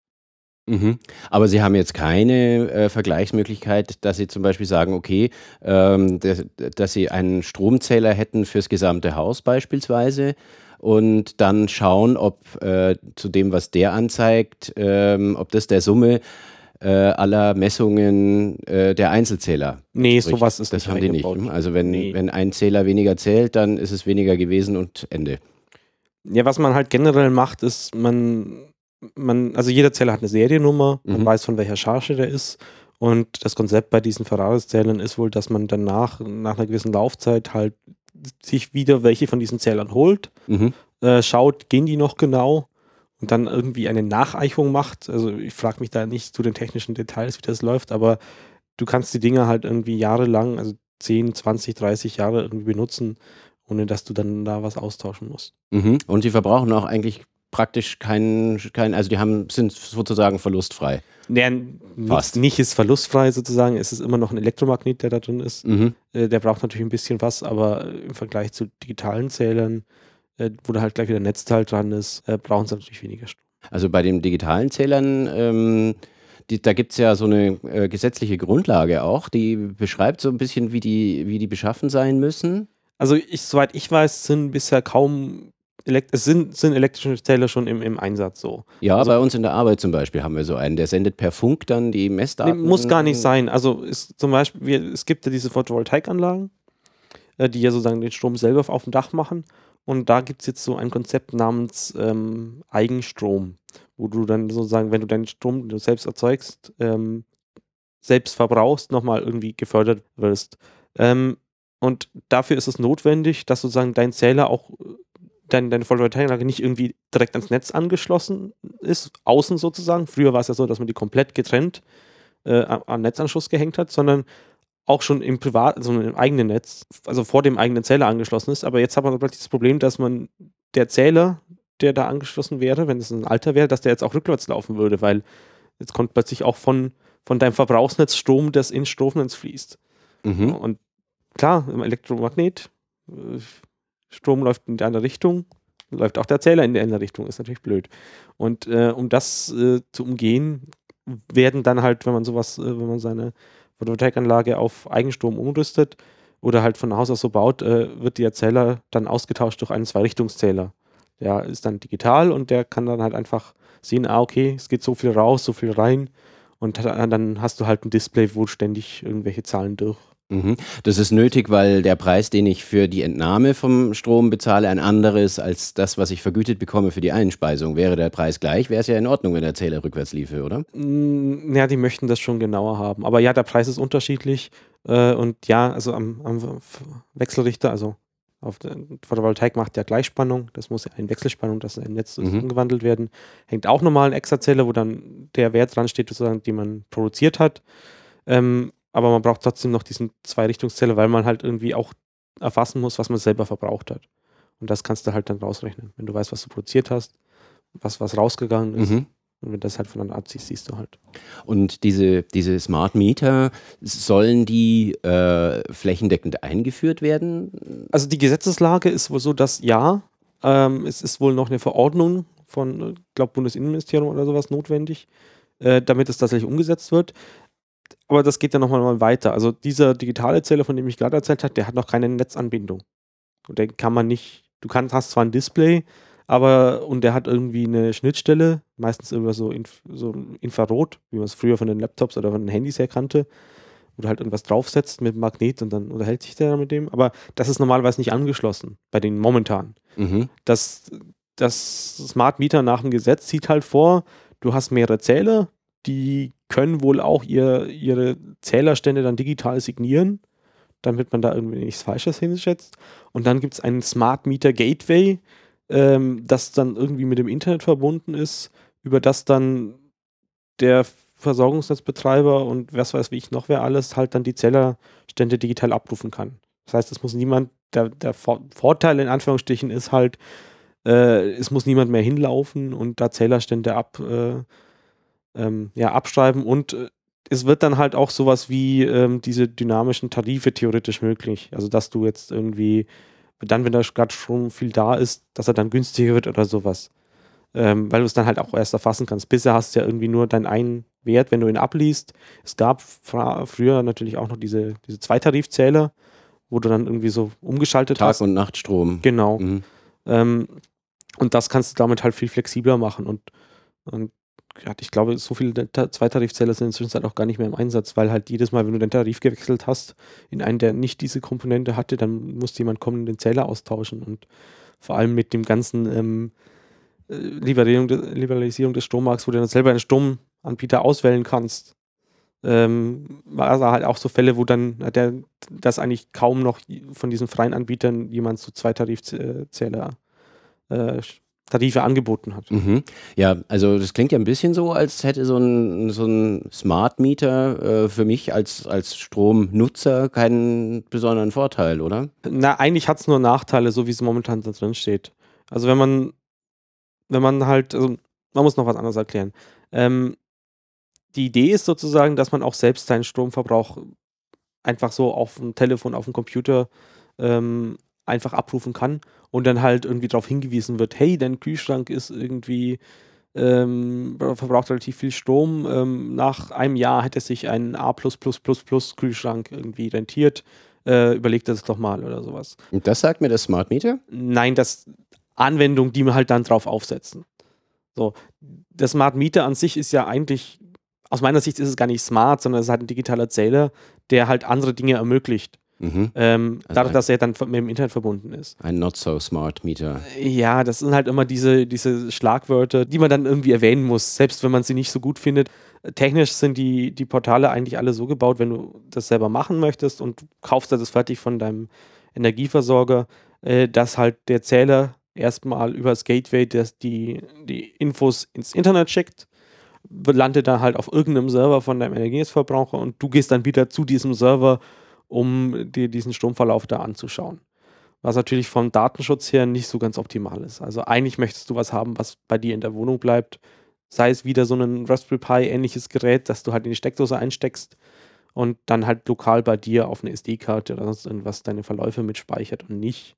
Speaker 3: Mhm. Aber Sie haben jetzt keine äh, Vergleichsmöglichkeit, dass Sie zum Beispiel sagen, okay, ähm, dass, dass Sie einen Stromzähler hätten fürs gesamte Haus beispielsweise und dann schauen, ob äh, zu dem, was der anzeigt, ähm, ob das der Summe äh, aller Messungen äh, der Einzelzähler.
Speaker 1: Nee, spricht. sowas ist
Speaker 3: das nicht haben die nicht. Hm? Also wenn, nee. wenn ein Zähler weniger zählt, dann ist es weniger gewesen und Ende.
Speaker 1: Ja, was man halt generell macht, ist, man man, also jeder Zähler hat eine Seriennummer, man mhm. weiß von welcher Charge der ist. Und das Konzept bei diesen Ferraris-Zählern ist wohl, dass man danach, nach einer gewissen Laufzeit, halt sich wieder welche von diesen Zählern holt, mhm. äh, schaut, gehen die noch genau und dann irgendwie eine Nacheichung macht. Also ich frage mich da nicht zu den technischen Details, wie das läuft, aber du kannst die Dinger halt irgendwie jahrelang, also 10, 20, 30 Jahre irgendwie benutzen, ohne dass du dann da was austauschen musst.
Speaker 3: Mhm. Und sie verbrauchen auch eigentlich praktisch keinen, kein, also die haben, sind sozusagen verlustfrei.
Speaker 1: Ja, nicht, nicht, ist verlustfrei sozusagen, es ist immer noch ein Elektromagnet, der da drin ist. Mhm. Äh, der braucht natürlich ein bisschen was, aber im Vergleich zu digitalen Zählern äh, wo da halt gleich wieder ein Netzteil dran ist, äh, brauchen sie natürlich weniger Strom.
Speaker 3: Also bei den digitalen Zählern, ähm, die, da gibt es ja so eine äh, gesetzliche Grundlage auch, die beschreibt so ein bisschen, wie die, wie die beschaffen sein müssen.
Speaker 1: Also ich, soweit ich weiß, sind bisher kaum Elekt es sind, sind elektrische Zähler schon im, im Einsatz so.
Speaker 3: Ja,
Speaker 1: Also-
Speaker 3: bei uns in der Arbeit zum Beispiel haben wir so einen, der sendet per Funk dann die
Speaker 1: Nee,
Speaker 3: Messdaten.
Speaker 1: muss gar nicht sein. Also ist zum Beispiel, wir, es gibt ja diese Photovoltaikanlagen, äh, die ja sozusagen den Strom selber auf dem Dach machen. Und da gibt es jetzt so ein Konzept namens ähm, Eigenstrom, wo du dann sozusagen, wenn du deinen Strom, den du selbst erzeugst, ähm, selbst verbrauchst, nochmal irgendwie gefördert wirst. Ähm, und dafür ist es notwendig, dass sozusagen dein Zähler auch, äh, dein, deine Photovoltaikanlage nicht irgendwie direkt ans Netz angeschlossen ist, außen sozusagen. Früher war es ja so, dass man die komplett getrennt äh, am Netzanschluss gehängt hat, sondern auch schon im Privat, also im eigenen Netz, also vor dem eigenen Zähler angeschlossen ist. Aber jetzt hat man plötzlich das Problem, dass man der Zähler, der da angeschlossen wäre, wenn es ein alter wäre, dass der jetzt auch rückwärts laufen würde, weil jetzt kommt plötzlich auch von, von deinem Verbrauchsnetz Strom, das ins Stromnetz fließt.
Speaker 3: Mhm.
Speaker 1: Und klar, im Elektromagnet, äh, Strom läuft in die andere Richtung, läuft auch der Zähler in die andere Richtung, ist natürlich blöd. Und äh, um das äh, zu umgehen, werden dann halt, wenn man sowas, äh, wenn man seine Photovoltaikanlage auf Eigenstrom umrüstet oder halt von Haus aus so baut, äh, wird der Zähler dann ausgetauscht durch einen Zweirichtungszähler. Der ist dann digital und der kann dann halt einfach sehen, ah, okay, es geht so viel raus, so viel rein. Und dann hast du halt ein Display, wo ständig irgendwelche Zahlen durch.
Speaker 3: Das ist nötig, weil der Preis, den ich für die Entnahme vom Strom bezahle, ein anderes als das, was ich vergütet bekomme für die Einspeisung. Wäre der Preis gleich, wäre es ja in Ordnung, wenn der Zähler rückwärts liefe, oder?
Speaker 1: Mm, Ja, die möchten das schon genauer haben. Aber ja, der Preis ist unterschiedlich. Äh, und ja, also am, am Wechselrichter, also auf der Photovoltaik macht ja Gleichspannung. Das muss ja eine Wechselspannung, das im Netz
Speaker 3: Mhm.
Speaker 1: umgewandelt werden. Hängt auch nochmal ein Extrazähler, wo dann der Wert dran steht, sozusagen, den man produziert hat. Ähm, aber man braucht trotzdem noch diesen Zweirichtungszähler, weil man halt irgendwie auch erfassen muss, was man selber verbraucht hat. Und das kannst du halt dann rausrechnen. Wenn du weißt, was du produziert hast, was, was rausgegangen ist.
Speaker 3: Mhm.
Speaker 1: Und wenn das halt voneinander abziehst, siehst du halt.
Speaker 3: Und diese, diese Smart Meter, sollen die äh, flächendeckend eingeführt werden?
Speaker 1: Also die Gesetzeslage ist wohl so, dass ja, ähm, es ist wohl noch eine Verordnung von, ich glaube, Bundesinnenministerium oder sowas notwendig, äh, damit es tatsächlich umgesetzt wird. Aber das geht ja nochmal mal weiter. Also dieser digitale Zähler, von dem ich gerade erzählt habe, der hat noch keine Netzanbindung. Und den kann man nicht, du kannst, hast zwar ein Display, aber und der hat irgendwie eine Schnittstelle, meistens über so, Inf so Infrarot, wie man es früher von den Laptops oder von den Handys her kannte, wo du halt irgendwas draufsetzt mit einem Magnet und dann unterhält sich der mit dem. Aber das ist normalerweise nicht angeschlossen, bei den momentan.
Speaker 3: Mhm.
Speaker 1: Das, das Smart Meter nach dem Gesetz sieht halt vor, du hast mehrere Zähler, die können wohl auch ihr, ihre Zählerstände dann digital signieren, damit man da irgendwie nichts Falsches hinschätzt. Und dann gibt es einen Smart Meter Gateway, ähm, das dann irgendwie mit dem Internet verbunden ist, über das dann der Versorgungsnetzbetreiber und was weiß ich noch wer alles halt dann die Zählerstände digital abrufen kann. Das heißt, es muss niemand, der, der Vor Vorteil in Anführungsstrichen ist halt, äh, es muss niemand mehr hinlaufen und da Zählerstände ab, äh, ähm, ja, abschreiben und äh, es wird dann halt auch sowas wie ähm, diese dynamischen Tarife theoretisch möglich. Also dass du jetzt irgendwie, dann, wenn da gerade schon viel da ist, dass er dann günstiger wird oder sowas. Ähm, weil du es dann halt auch erst erfassen kannst. Bisher hast du ja irgendwie nur deinen einen Wert, wenn du ihn abliest. Es gab früher natürlich auch noch diese, diese Zweitarifzähler, wo du dann irgendwie so umgeschaltet
Speaker 3: Tag-
Speaker 1: hast.
Speaker 3: und Nachtstrom.
Speaker 1: Genau.
Speaker 3: Mhm.
Speaker 1: Ähm, und das kannst du damit halt viel flexibler machen. Und, und ja, ich glaube, so viele Ta- Zweitarifzähler sind inzwischen halt auch gar nicht mehr im Einsatz, weil halt jedes Mal, wenn du den Tarif gewechselt hast, in einen, der nicht diese Komponente hatte, dann musste jemand kommen und den Zähler austauschen. Und vor allem mit dem ganzen ähm, äh, Liberalisierung des Strommarkts, wo du dann selber einen Stromanbieter auswählen kannst, ähm, war es halt auch so Fälle, wo dann äh, der, das eigentlich kaum noch von diesen freien Anbietern jemand zu Zweitarifzähler äh, Tarife angeboten hat.
Speaker 3: Mhm. Ja, also das klingt ja ein bisschen so, als hätte so ein, so ein Smart Meter äh, für mich als, als Stromnutzer keinen besonderen Vorteil, oder?
Speaker 1: Na, eigentlich hat es nur Nachteile, so wie es momentan da drin steht. Also wenn man, wenn man halt, also man muss noch was anderes erklären. Ähm, die Idee ist sozusagen, dass man auch selbst seinen Stromverbrauch einfach so auf dem Telefon, auf dem Computer ähm, einfach abrufen kann und dann halt irgendwie darauf hingewiesen wird, hey, dein Kühlschrank ist irgendwie ähm, verbraucht relativ viel Strom. Ähm, nach einem Jahr hätte sich ein A Kühlschrank irgendwie rentiert. Äh, überleg das doch mal oder sowas.
Speaker 3: Und das sagt mir das Smart Meter?
Speaker 1: Nein, das Anwendung, die wir halt dann drauf aufsetzen. So, der Smart Meter an sich ist ja eigentlich, aus meiner Sicht ist es gar nicht smart, sondern es ist halt ein digitaler Zähler, der halt andere Dinge ermöglicht. Mhm. Ähm, also dadurch, dass er dann mit dem Internet verbunden ist.
Speaker 3: Ein not so smart Meter.
Speaker 1: Ja, das sind halt immer diese, diese Schlagwörter, die man dann irgendwie erwähnen muss, selbst wenn man sie nicht so gut findet. Technisch sind die, die Portale eigentlich alle so gebaut, wenn du das selber machen möchtest und kaufst das fertig von deinem Energieversorger, äh, dass halt der Zähler erstmal über das Gateway das die, die Infos ins Internet schickt, landet dann halt auf irgendeinem Server von deinem Energieverbraucher und du gehst dann wieder zu diesem Server um dir diesen Stromverlauf da anzuschauen. Was natürlich vom Datenschutz her nicht so ganz optimal ist. Also eigentlich möchtest du was haben, was bei dir in der Wohnung bleibt. Sei es wieder so ein Raspberry Pi ähnliches Gerät, das du halt in die Steckdose einsteckst und dann halt lokal bei dir auf eine SD-Karte oder sonst irgendwas deine Verläufe mitspeichert und nicht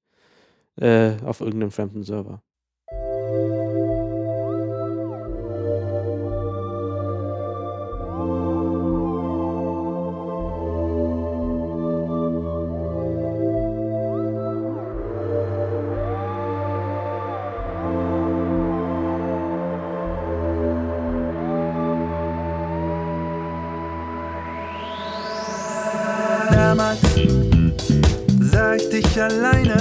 Speaker 1: äh, auf irgendeinem fremden Server.
Speaker 7: Alleine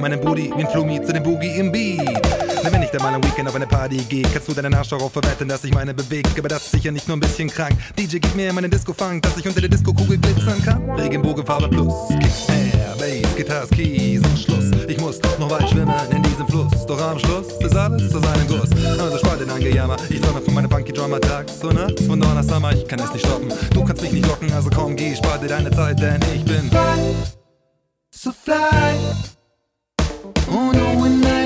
Speaker 7: meinen Booty wie ein Flumi zu dem Boogie im Beat. Na, wenn ich dann mal am Weekend auf eine Party gehe, kannst du deinen Arsch darauf verwetten, dass ich meine bewege. Aber das ist sicher nicht nur ein bisschen krank. DJ, gib mir meinen Disco-Funk, dass ich unter der Disco-Kugel glitzern kann. Regenbogenfarbe plus, Kicks, Snare, Bass, Guitars, Keys und Schluss. Ich muss noch weit schwimmen in diesem Fluss. Doch am Schluss ist alles zu seinem Guss. Also spart den Angejammer. Ich träume von meinem funky Drummer tags und nachts von Donner Summer. Ich kann es nicht stoppen. Du kannst mich nicht locken, also komm, geh, spar dir deine Zeit, denn ich bin fly, so fly. Oh no, in einem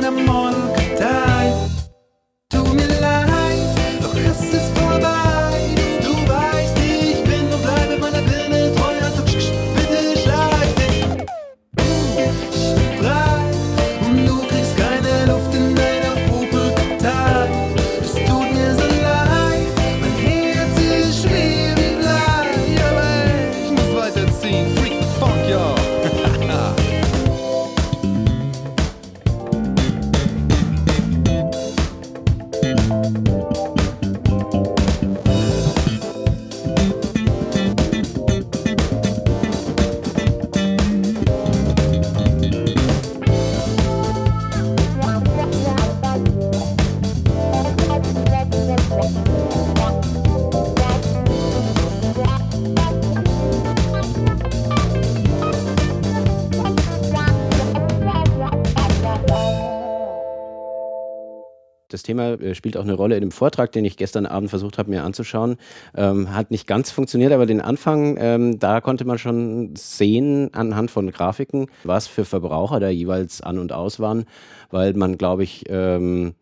Speaker 3: Thema äh, spielt auch eine Rolle in dem Vortrag, den ich gestern Abend versucht habe, mir anzuschauen. Ähm, hat nicht ganz funktioniert, aber den Anfang, ähm, da konnte man schon sehen anhand von Grafiken, was für Verbraucher da jeweils an und aus waren, weil man, glaube ich, ähm,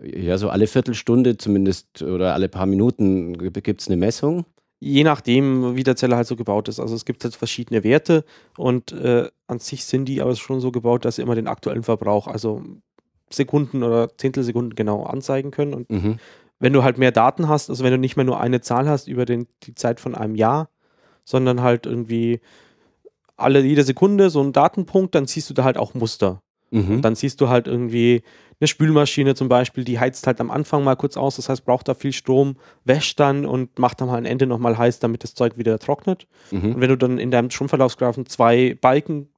Speaker 3: ja, so alle Viertelstunde zumindest oder alle paar Minuten gibt es eine Messung.
Speaker 1: Je nachdem, wie der Zeller halt so gebaut ist. Also es gibt halt verschiedene Werte und äh, an sich sind die aber schon so gebaut, dass sie immer den aktuellen Verbrauch, also Sekunden oder Zehntelsekunden genau anzeigen können. Und
Speaker 3: Mhm.
Speaker 1: wenn du halt mehr Daten hast, also wenn du nicht mehr nur eine Zahl hast über den, die Zeit von einem Jahr, sondern halt irgendwie alle jede Sekunde so einen Datenpunkt, dann siehst du da halt auch Muster.
Speaker 3: Mhm.
Speaker 1: Dann siehst du halt irgendwie eine Spülmaschine zum Beispiel, die heizt halt am Anfang mal kurz aus, das heißt, braucht da viel Strom, wäscht dann und macht dann mal am Ende nochmal heiß, damit das Zeug wieder trocknet.
Speaker 3: Mhm.
Speaker 1: Und wenn du dann in deinem Stromverlaufsgrafen zwei Balken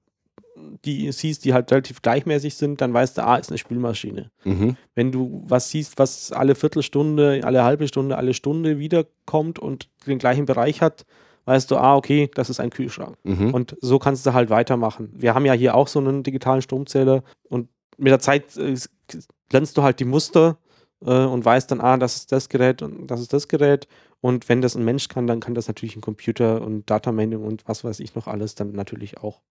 Speaker 1: die siehst, die halt relativ gleichmäßig sind, dann weißt du, ah, ist eine Spülmaschine.
Speaker 3: Mhm.
Speaker 1: Wenn du was siehst, was alle Viertelstunde, alle halbe Stunde, alle Stunde wiederkommt und den gleichen Bereich hat, weißt du, ah, okay, das ist ein Kühlschrank.
Speaker 3: Mhm.
Speaker 1: Und so kannst du halt weitermachen. Wir haben ja hier auch so einen digitalen Stromzähler und mit der Zeit äh, glänzt du halt die Muster äh, und weißt dann, ah, das ist das Gerät und das ist das Gerät. Und wenn das ein Mensch kann, dann kann das natürlich ein Computer und Data Mining und was weiß ich noch alles dann natürlich auch.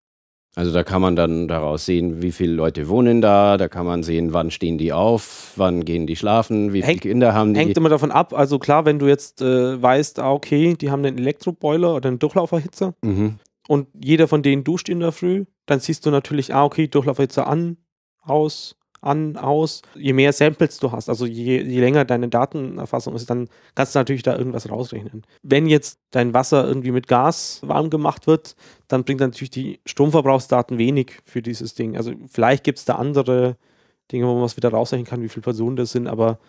Speaker 3: Also da kann man dann daraus sehen, wie viele Leute wohnen da, da kann man sehen, wann stehen die auf, wann gehen die schlafen, wie viele
Speaker 1: Hängt-
Speaker 3: Kinder haben die.
Speaker 1: Hängt immer davon ab. Also klar, wenn du jetzt äh, weißt, ah, okay, die haben einen Elektroboiler oder einen Durchlauferhitzer
Speaker 3: Mhm.
Speaker 1: und jeder von denen duscht in der Früh, dann siehst du natürlich, ah, okay, Durchlauferhitzer an, aus, an, aus. Je mehr Samples du hast, also je, je länger deine Datenerfassung ist, dann kannst du natürlich da irgendwas rausrechnen. Wenn jetzt dein Wasser irgendwie mit Gas warm gemacht wird, dann bringt natürlich die Stromverbrauchsdaten wenig für dieses Ding. Also vielleicht gibt es da andere Dinge, wo man was wieder rausrechnen kann, wie viele Personen das sind, aber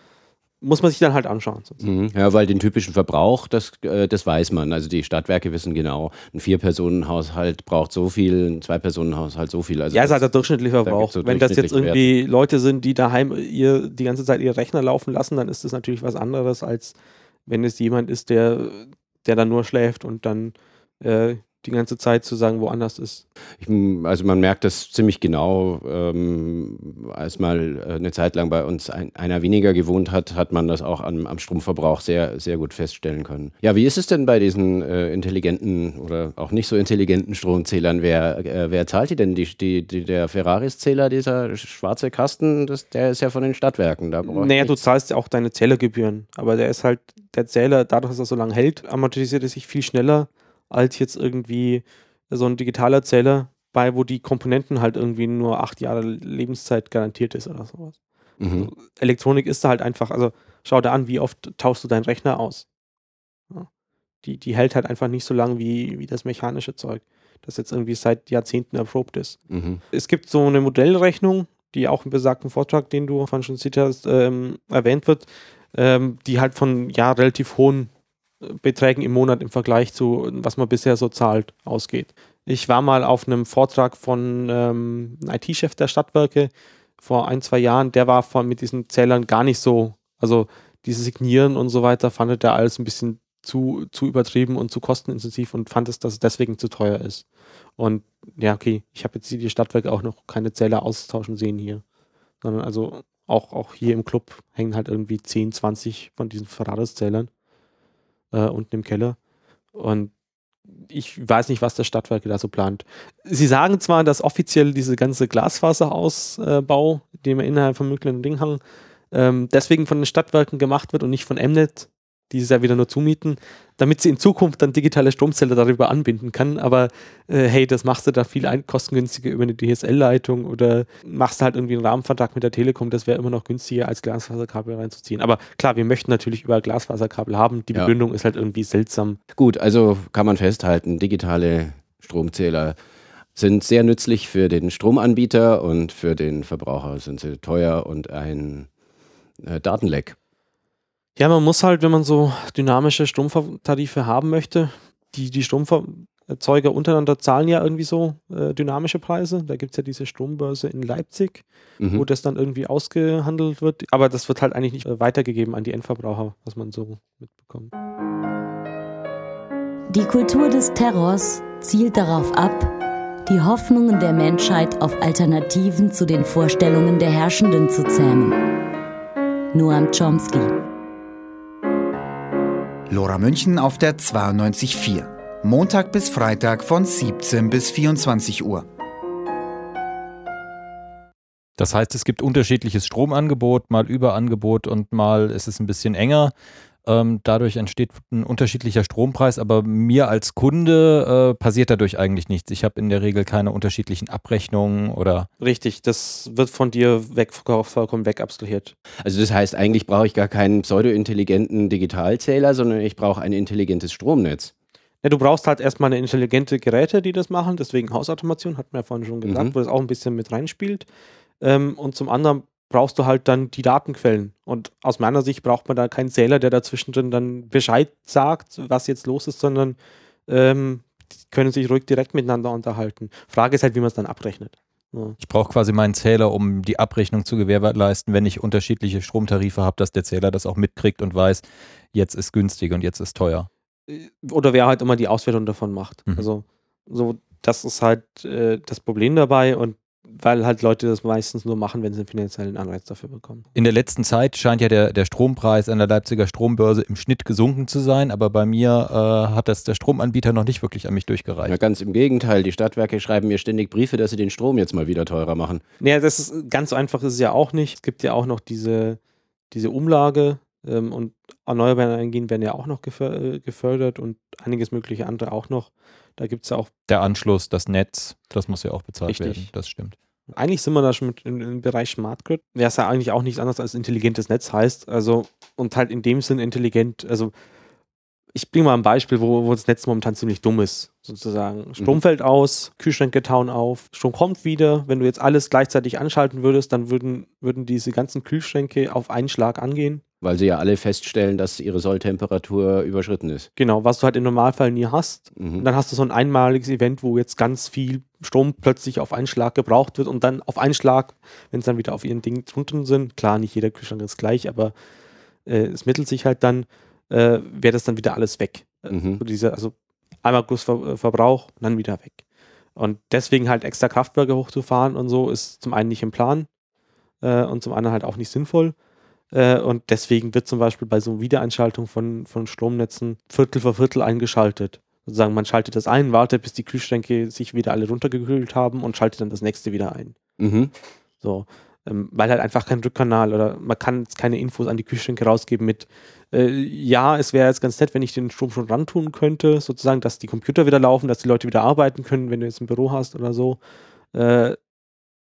Speaker 1: muss man sich dann halt anschauen.
Speaker 3: Mhm. Ja, weil den typischen Verbrauch, das, äh, das weiß man. Also die Stadtwerke wissen genau, ein Vier-Personen-Haushalt braucht so viel, ein Zwei-Personen-Haushalt so viel. Also
Speaker 1: Ja, ist halt der durchschnittliche
Speaker 3: da
Speaker 1: Verbrauch.
Speaker 3: gibt's so
Speaker 1: Wenn das jetzt irgendwie Leute sind, die daheim ihr die ganze Zeit ihre Rechner laufen lassen, dann ist das natürlich was anderes, als wenn es jemand ist, der, der dann nur schläft und dann äh, die ganze Zeit sozusagen woanders ist.
Speaker 3: Ich, also man merkt das ziemlich genau. Ähm, als mal äh, eine Zeit lang bei uns ein, einer weniger gewohnt hat, hat man das auch am, am Stromverbrauch sehr, sehr gut feststellen können. Ja, wie ist es denn bei diesen äh, intelligenten oder auch nicht so intelligenten Stromzählern? Wer, äh, wer zahlt die denn? Die, die, die, der Ferraris-Zähler, dieser schwarze Kasten, das, der ist ja von den Stadtwerken. Da
Speaker 1: Naja, du zahlst ja auch deine Zählergebühren, aber der ist halt, der Zähler, dadurch, dass er so lange hält, amortisiert er sich viel schneller als jetzt irgendwie so ein digitaler Zähler, bei wo die Komponenten halt irgendwie nur acht Jahre Lebenszeit garantiert ist oder sowas.
Speaker 3: Mhm.
Speaker 1: Elektronik ist da halt einfach, also schau dir an, wie oft tauschst du deinen Rechner aus. Ja. Die, die hält halt einfach nicht so lang wie, wie das mechanische Zeug, das jetzt irgendwie seit Jahrzehnten erprobt ist.
Speaker 3: Mhm.
Speaker 1: Es gibt so eine Modellrechnung, die auch im besagten Vortrag, den du vorhin schon zitiert hast, ähm, erwähnt wird, ähm, die halt von ja relativ hohen Beträgen im Monat im Vergleich zu, was man bisher so zahlt, ausgeht. Ich war mal auf einem Vortrag von ähm, einem IT-Chef der Stadtwerke vor ein, zwei Jahren, der war von, mit diesen Zählern gar nicht so, also dieses Signieren und so weiter, fand er alles ein bisschen zu, zu übertrieben und zu kostenintensiv und fand es, dass es deswegen zu teuer ist. Und ja, okay, ich habe jetzt die Stadtwerke auch noch keine Zähler austauschen sehen hier. Sondern also auch, auch hier im Club hängen halt irgendwie 10, 20 von diesen Ferraris-Zählern äh, unten im Keller. Und ich weiß nicht, was der Stadtwerke da so plant. Sie sagen zwar, dass offiziell diese ganze Glasfaserausbau, den wir innerhalb von Mücklen und Dinghang, ähm, deswegen von den Stadtwerken gemacht wird und nicht von Mnet, die es ja wieder nur zumieten, damit sie in Zukunft dann digitale Stromzähler darüber anbinden kann. Aber äh, hey, das machst du da viel kostengünstiger über eine DSL-Leitung oder machst halt irgendwie einen Rahmenvertrag mit der Telekom, das wäre immer noch günstiger, als Glasfaserkabel reinzuziehen. Aber klar, wir möchten natürlich überall Glasfaserkabel haben. Die
Speaker 3: Ja.
Speaker 1: Begründung ist halt irgendwie seltsam.
Speaker 3: Gut, also kann man festhalten, digitale Stromzähler sind sehr nützlich für den Stromanbieter und für den Verbraucher sind sie teuer und ein äh, Datenleck.
Speaker 1: Ja, man muss halt, wenn man so dynamische Stromtarife haben möchte, die, die Stromerzeuger untereinander zahlen ja irgendwie so äh, dynamische Preise. Da gibt es ja diese Strombörse in Leipzig,
Speaker 3: Mhm.
Speaker 1: wo das dann irgendwie ausgehandelt wird. Aber das wird halt eigentlich nicht äh, weitergegeben an die Endverbraucher, was man so mitbekommt.
Speaker 8: Die Kultur des Terrors zielt darauf ab, die Hoffnungen der Menschheit auf Alternativen zu den Vorstellungen der Herrschenden zu zähmen. Noam Chomsky.
Speaker 5: Lora München auf der 92.4. Montag bis Freitag von 17 bis 24 Uhr.
Speaker 2: Das heißt, es gibt unterschiedliches Stromangebot, mal Überangebot und mal ist es ein bisschen enger. Ähm, dadurch entsteht ein unterschiedlicher Strompreis, aber mir als Kunde äh, passiert dadurch eigentlich nichts. Ich habe in der Regel keine unterschiedlichen Abrechnungen oder.
Speaker 1: Richtig, das wird von dir weg, vollkommen weg abstrahiert.
Speaker 3: Also das heißt, eigentlich brauche ich gar keinen pseudo-intelligenten Digitalzähler, sondern ich brauche ein intelligentes Stromnetz.
Speaker 1: Ja, du brauchst halt erstmal eine intelligente Geräte, die das machen, deswegen Hausautomation, hat man ja vorhin schon gesagt,
Speaker 3: Mhm.
Speaker 1: wo das auch ein bisschen mit reinspielt. Ähm, und zum anderen brauchst du halt dann die Datenquellen. Und aus meiner Sicht braucht man da keinen Zähler, der dazwischen dann Bescheid sagt, was jetzt los ist, sondern ähm, die können sich ruhig direkt miteinander unterhalten. Frage ist halt, wie man es dann abrechnet. Ja.
Speaker 2: Ich brauche quasi meinen Zähler, um die Abrechnung zu gewährleisten, wenn ich unterschiedliche Stromtarife habe, dass der Zähler das auch mitkriegt und weiß, jetzt ist günstig und jetzt ist teuer.
Speaker 1: oder wer halt immer die Auswertung davon macht.
Speaker 2: Mhm.
Speaker 1: Also so, das ist halt äh, das Problem dabei und weil halt Leute das meistens nur machen, wenn sie einen finanziellen Anreiz dafür bekommen.
Speaker 2: In der letzten Zeit scheint ja der, der Strompreis an der Leipziger Strombörse im Schnitt gesunken zu sein, aber bei mir äh, hat das der Stromanbieter noch nicht wirklich an mich durchgereicht.
Speaker 3: Ja, ganz im Gegenteil, die Stadtwerke schreiben mir ständig Briefe, dass sie den Strom jetzt mal wieder teurer machen.
Speaker 1: Naja, das ist ganz so einfach ist es ja auch nicht. Es gibt ja auch noch diese, diese Umlage ähm, und erneuerbare Energien werden ja auch noch äh, gefördert und einiges mögliche andere auch noch. Da gibt es ja auch
Speaker 2: Der Anschluss, das Netz, das muss ja auch bezahlt
Speaker 1: Richtig.
Speaker 2: werden. Das stimmt.
Speaker 1: Eigentlich sind wir da schon im, im Bereich Smart Grid, was ja eigentlich auch nichts anderes als intelligentes Netz heißt. Also, und halt in dem Sinn intelligent, also ich bringe mal ein Beispiel, wo, wo das Netz momentan ziemlich dumm ist, sozusagen. Strom fällt aus, Kühlschränke tauen auf, Strom kommt wieder. Wenn du jetzt alles gleichzeitig anschalten würdest, dann würden, würden diese ganzen Kühlschränke auf einen Schlag angehen.
Speaker 3: Weil sie ja alle feststellen, dass ihre Solltemperatur überschritten ist.
Speaker 1: Genau, was du halt im Normalfall nie hast.
Speaker 3: Mhm.
Speaker 1: Und dann hast du so ein einmaliges Event, wo jetzt ganz viel Strom plötzlich auf einen Schlag gebraucht wird und dann auf einen Schlag, wenn es dann wieder auf ihren Ding drunten sind, klar, nicht jeder Kühlschrank ist gleich, aber äh, es mittelt sich halt dann, äh, wäre das dann wieder alles weg. Äh,
Speaker 3: Mhm.
Speaker 1: so diese, also einmal groß Ver äh, Verbrauch dann wieder weg. Und deswegen halt extra Kraftwerke hochzufahren und so ist zum einen nicht im Plan äh, und zum anderen halt auch nicht sinnvoll. Äh, und deswegen wird zum Beispiel bei so Wiedereinschaltung von, von Stromnetzen Viertel für Viertel eingeschaltet. Sozusagen, man schaltet das ein, wartet, bis die Kühlschränke sich wieder alle runtergekühlt haben und schaltet dann das nächste wieder ein.
Speaker 3: Mhm.
Speaker 1: So, ähm, weil halt einfach kein Rückkanal oder man kann jetzt keine Infos an die Kühlschränke rausgeben mit, äh, ja, es wäre jetzt ganz nett, wenn ich den Strom schon rantun könnte, sozusagen, dass die Computer wieder laufen, dass die Leute wieder arbeiten können, wenn du jetzt ein Büro hast oder so. Äh,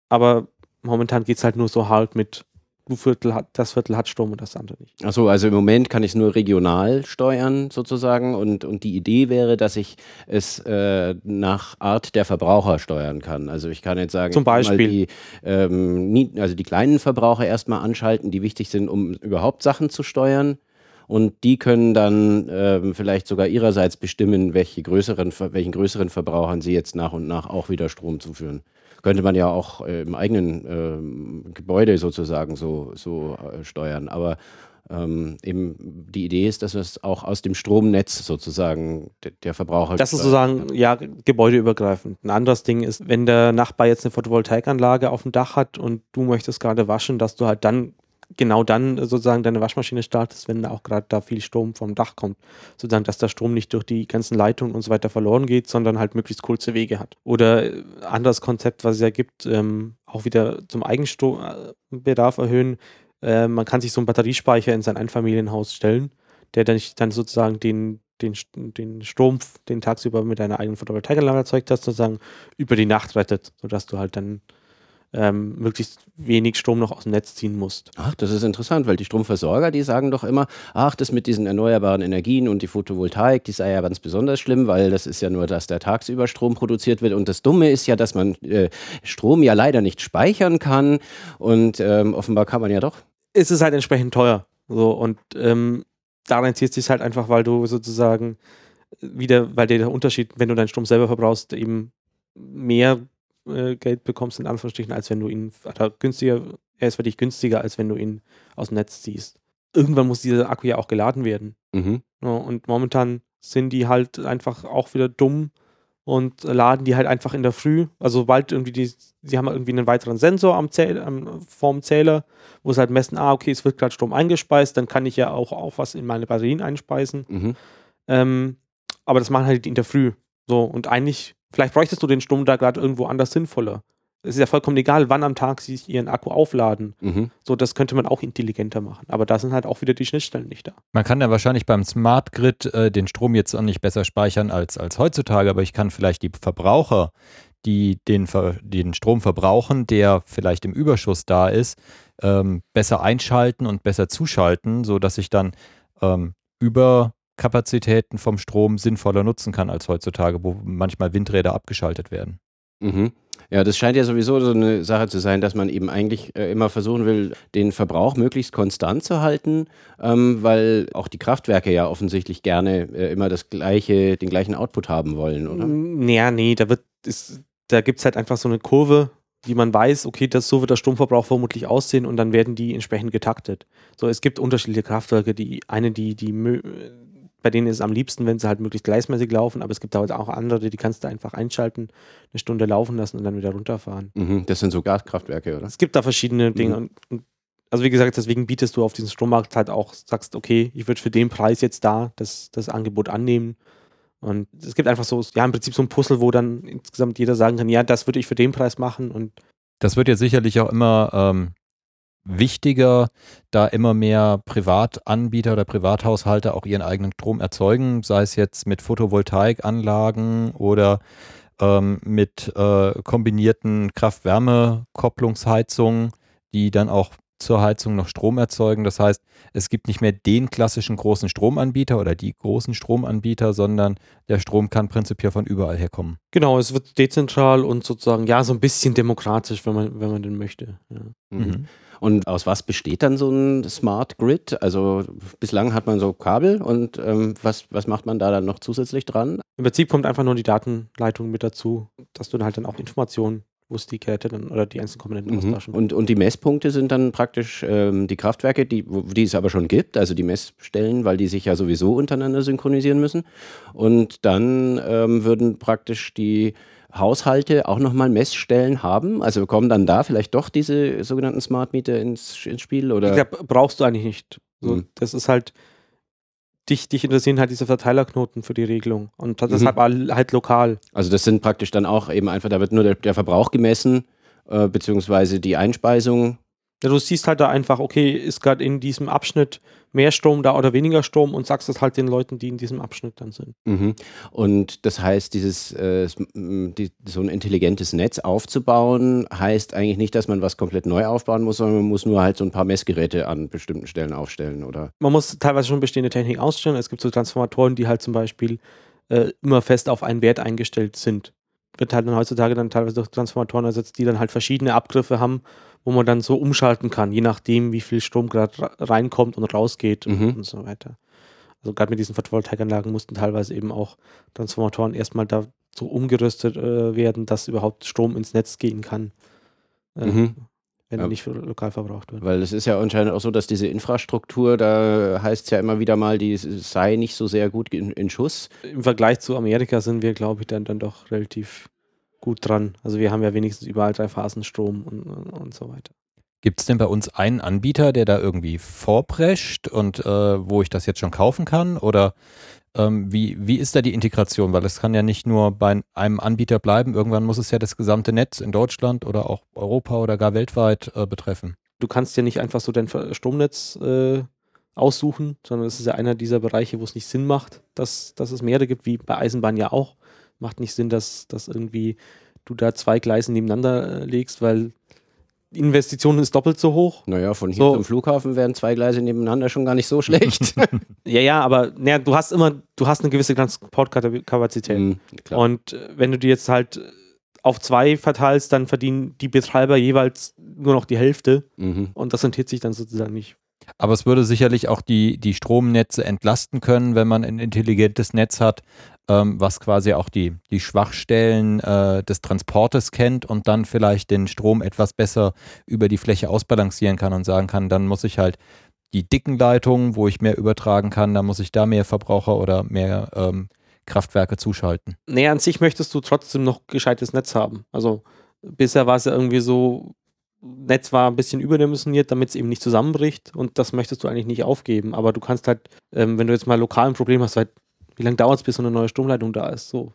Speaker 1: aber momentan geht es halt nur so halt mit, Viertel hat, das Viertel hat Strom und das andere nicht.
Speaker 3: Achso, also im Moment kann ich es nur regional steuern sozusagen und, und die Idee wäre, dass ich es äh, nach Art der Verbraucher steuern kann. Also ich kann jetzt sagen,
Speaker 1: Zum Beispiel?
Speaker 3: Die, ähm, also die kleinen Verbraucher erstmal anschalten, die wichtig sind, um überhaupt Sachen zu steuern. Und die können dann ähm, vielleicht sogar ihrerseits bestimmen, welche größeren, welchen größeren Verbrauchern sie jetzt nach und nach auch wieder Strom zuführen. Könnte man ja auch äh, im eigenen ähm, Gebäude sozusagen so, so äh, steuern. Aber ähm, eben die Idee ist, dass es auch aus dem Stromnetz sozusagen de, der Verbraucher.
Speaker 1: Das ist sozusagen, ja, gebäudeübergreifend. Ein anderes Ding ist, wenn der Nachbar jetzt eine Photovoltaikanlage auf dem Dach hat und du möchtest gerade waschen, dass du halt dann genau dann sozusagen deine Waschmaschine startest, wenn auch gerade da viel Strom vom Dach kommt. Sozusagen, dass der Strom nicht durch die ganzen Leitungen und so weiter verloren geht, sondern halt möglichst kurze Wege hat. Oder äh, anderes Konzept, was es ja gibt, ähm, auch wieder zum Eigenstrombedarf erhöhen. Äh, man kann sich so einen Batteriespeicher in sein Einfamilienhaus stellen, der dann, dann sozusagen den, den, den Strom, den tagsüber mit deiner eigenen Photovoltaikanlage erzeugt hast, sozusagen über die Nacht rettet, sodass du halt dann ähm, möglichst wenig Strom noch aus dem Netz ziehen musst.
Speaker 3: Ach, das ist interessant, weil die Stromversorger, die sagen doch immer, ach, das mit diesen erneuerbaren Energien und die Photovoltaik, die sei ja ganz besonders schlimm, weil das ist ja nur, dass der tagsüber Strom produziert wird. Und das Dumme ist ja, dass man äh, Strom ja leider nicht speichern kann. Und ähm, offenbar kann man ja doch.
Speaker 1: Es ist halt entsprechend teuer. So, und ähm, daran zieht sich halt einfach, weil du sozusagen wieder, weil der Unterschied, wenn du deinen Strom selber verbrauchst, eben mehr äh, Geld bekommst, in Anführungsstrichen, als wenn du ihn, oder günstiger, er ist für dich günstiger, als wenn du ihn aus dem Netz ziehst. Irgendwann muss dieser Akku ja auch geladen werden.
Speaker 3: Mhm.
Speaker 1: Ja, und momentan sind die halt einfach auch wieder dumm, und laden die halt einfach in der Früh. Also sobald irgendwie die, sie haben irgendwie einen weiteren Sensor am, Zähl, am vorm Zähler, wo sie halt messen, ah, okay, es wird gerade Strom eingespeist, dann kann ich ja auch, auch was in meine Batterien einspeisen.
Speaker 3: Mhm.
Speaker 1: Ähm, aber das machen halt in der Früh. So, und eigentlich, vielleicht bräuchtest du den Strom da gerade irgendwo anders sinnvoller. Es ist ja vollkommen egal, wann am Tag sie ihren Akku aufladen.
Speaker 3: Mhm.
Speaker 1: So, das könnte man auch intelligenter machen. Aber da sind halt auch wieder die Schnittstellen nicht da.
Speaker 2: Man kann ja wahrscheinlich beim Smart Grid äh, den Strom jetzt auch nicht besser speichern als, als heutzutage, aber ich kann vielleicht die Verbraucher, die den, Ver den Strom verbrauchen, der vielleicht im Überschuss da ist, ähm, besser einschalten und besser zuschalten, sodass ich dann ähm, Überkapazitäten vom Strom sinnvoller nutzen kann als heutzutage, wo manchmal Windräder abgeschaltet werden.
Speaker 3: Mhm. Ja, das scheint ja sowieso so eine Sache zu sein, dass man eben eigentlich äh, immer versuchen will, den Verbrauch möglichst konstant zu halten, ähm, weil auch die Kraftwerke ja offensichtlich gerne äh, immer das gleiche, den gleichen Output haben wollen, oder?
Speaker 1: Naja, nee, da wird, ist, da gibt es halt einfach so eine Kurve, die man weiß, okay, das, so wird der Stromverbrauch vermutlich aussehen und dann werden die entsprechend getaktet. So, es gibt unterschiedliche Kraftwerke, die eine, die, die mö- bei denen ist es am liebsten, wenn sie halt möglichst gleichmäßig laufen, aber es gibt halt auch andere, die kannst du einfach einschalten, eine Stunde laufen lassen und dann wieder runterfahren.
Speaker 3: Mhm. Das sind so Gaskraftwerke, oder?
Speaker 1: Es gibt da verschiedene Dinge. Und, und, also wie gesagt, deswegen bietest du auf diesem Strommarkt halt auch, sagst, okay, ich würde für den Preis jetzt da das, das Angebot annehmen. Und es gibt einfach so, ja, im Prinzip so ein Puzzle, wo dann insgesamt jeder sagen kann, ja, das würde ich für den Preis machen. Und
Speaker 2: Das wird ja sicherlich auch immer ähm, wichtiger, da immer mehr Privatanbieter oder Privathaushalte auch ihren eigenen Strom erzeugen, sei es jetzt mit Photovoltaikanlagen oder ähm, mit äh, kombinierten Kraft-Wärme-Kopplungsheizungen, die dann auch zur Heizung noch Strom erzeugen. Das heißt, es gibt nicht mehr den klassischen großen Stromanbieter oder die großen Stromanbieter, sondern der Strom kann prinzipiell von überall herkommen.
Speaker 1: genau, es wird dezentral und sozusagen, ja, so ein bisschen demokratisch, wenn man, wenn man denn möchte. Ja.
Speaker 3: Mhm. Und aus was besteht dann so ein Smart Grid? Also bislang hat man so Kabel und ähm, was, was macht man da dann noch zusätzlich dran?
Speaker 1: Im Prinzip kommt einfach nur die Datenleitung mit dazu, dass du dann halt dann auch Informationen, wo es die Geräte dann oder die einzelnen Komponenten
Speaker 3: Mhm.
Speaker 1: austauschen.
Speaker 3: Und, und die Messpunkte sind dann praktisch ähm, die Kraftwerke, die, die es aber schon gibt, also die Messstellen, weil die sich ja sowieso untereinander synchronisieren müssen. Und dann ähm, würden praktisch die Haushalte auch nochmal Messstellen haben. Also kommen dann da vielleicht doch diese sogenannten Smart Meter ins, ins Spiel? Oder?
Speaker 1: Ich glaube, brauchst du eigentlich nicht. So,
Speaker 3: Mhm.
Speaker 1: Das ist halt, dich, dich interessieren halt diese Verteilerknoten für die Regelung. Und das
Speaker 3: Mhm.
Speaker 1: halt, halt lokal.
Speaker 3: Also das sind praktisch dann auch eben einfach, da wird nur der, der Verbrauch gemessen, äh, beziehungsweise die Einspeisung.
Speaker 1: Ja, du siehst halt da einfach, okay, ist gerade in diesem Abschnitt mehr Strom da oder weniger Strom und sagst es halt den Leuten, die in diesem Abschnitt dann sind.
Speaker 3: Mhm. Und das heißt, dieses äh, die, so ein intelligentes Netz aufzubauen, heißt eigentlich nicht, dass man was komplett neu aufbauen muss, sondern man muss nur halt so ein paar Messgeräte an bestimmten Stellen aufstellen, oder?
Speaker 1: Man muss teilweise schon bestehende Technik ausstellen. Es gibt so Transformatoren, die halt zum Beispiel äh, immer fest auf einen Wert eingestellt sind. Wird halt dann heutzutage dann teilweise durch Transformatoren ersetzt, die dann halt verschiedene Abgriffe haben, wo man dann so umschalten kann, je nachdem, wie viel Strom gerade ra- reinkommt und rausgeht
Speaker 3: Mhm.
Speaker 1: und, so weiter. Also gerade mit diesen Photovoltaikanlagen mussten teilweise eben auch Transformatoren erstmal da so umgerüstet äh, werden, dass überhaupt Strom ins Netz gehen kann, äh,
Speaker 3: Mhm.
Speaker 1: wenn
Speaker 3: Ja.
Speaker 1: er nicht lokal verbraucht wird.
Speaker 3: Weil es ist ja anscheinend auch so, dass diese Infrastruktur, da heißt es ja immer wieder mal, die sei nicht so sehr gut in, in Schuss.
Speaker 1: Im Vergleich zu Amerika sind wir, glaube ich, dann, dann doch relativ gut dran. Also wir haben ja wenigstens überall drei Phasen Strom und, und, so weiter.
Speaker 2: Gibt es denn bei uns einen Anbieter, der da irgendwie vorprescht und äh, wo ich das jetzt schon kaufen kann? Oder ähm, wie, wie ist da die Integration? Weil es kann ja nicht nur bei einem Anbieter bleiben, irgendwann muss es ja das gesamte Netz in Deutschland oder auch Europa oder gar weltweit äh, betreffen.
Speaker 1: Du kannst ja nicht einfach so dein Stromnetz äh, aussuchen, sondern es ist ja einer dieser Bereiche, wo es nicht Sinn macht, dass, dass es mehrere gibt, wie bei Eisenbahn ja auch. Macht nicht Sinn, dass, dass irgendwie du da zwei Gleise nebeneinander äh, legst, weil die Investition ist doppelt so hoch.
Speaker 3: Naja, von hier
Speaker 1: So.
Speaker 3: zum Flughafen wären zwei Gleise nebeneinander schon gar nicht so schlecht.
Speaker 1: Ja, ja, aber naja, du hast immer, du hast eine gewisse Transportkapazität.
Speaker 3: Mhm.
Speaker 1: Und äh, wenn du die jetzt halt äh, auf zwei verteilst, dann verdienen die Betreiber jeweils nur noch die Hälfte
Speaker 3: Mhm.
Speaker 1: und das rentiert sich dann sozusagen nicht.
Speaker 2: Aber es würde sicherlich auch die, die Stromnetze entlasten können, wenn man ein intelligentes Netz hat, ähm, was quasi auch die, die Schwachstellen äh, des Transportes kennt und dann vielleicht den Strom etwas besser über die Fläche ausbalancieren kann und sagen kann, dann muss ich halt die dicken Leitungen, wo ich mehr übertragen kann, da muss ich da mehr Verbraucher oder mehr ähm, Kraftwerke zuschalten.
Speaker 1: Nee, an sich möchtest du trotzdem noch gescheites Netz haben. Also bisher war es ja irgendwie so, Netz war ein bisschen überdimensioniert, damit es eben nicht zusammenbricht und das möchtest du eigentlich nicht aufgeben. Aber du kannst halt, ähm, wenn du jetzt mal lokal ein Problem hast, halt, wie lange dauert es, bis so eine neue Stromleitung da ist? So,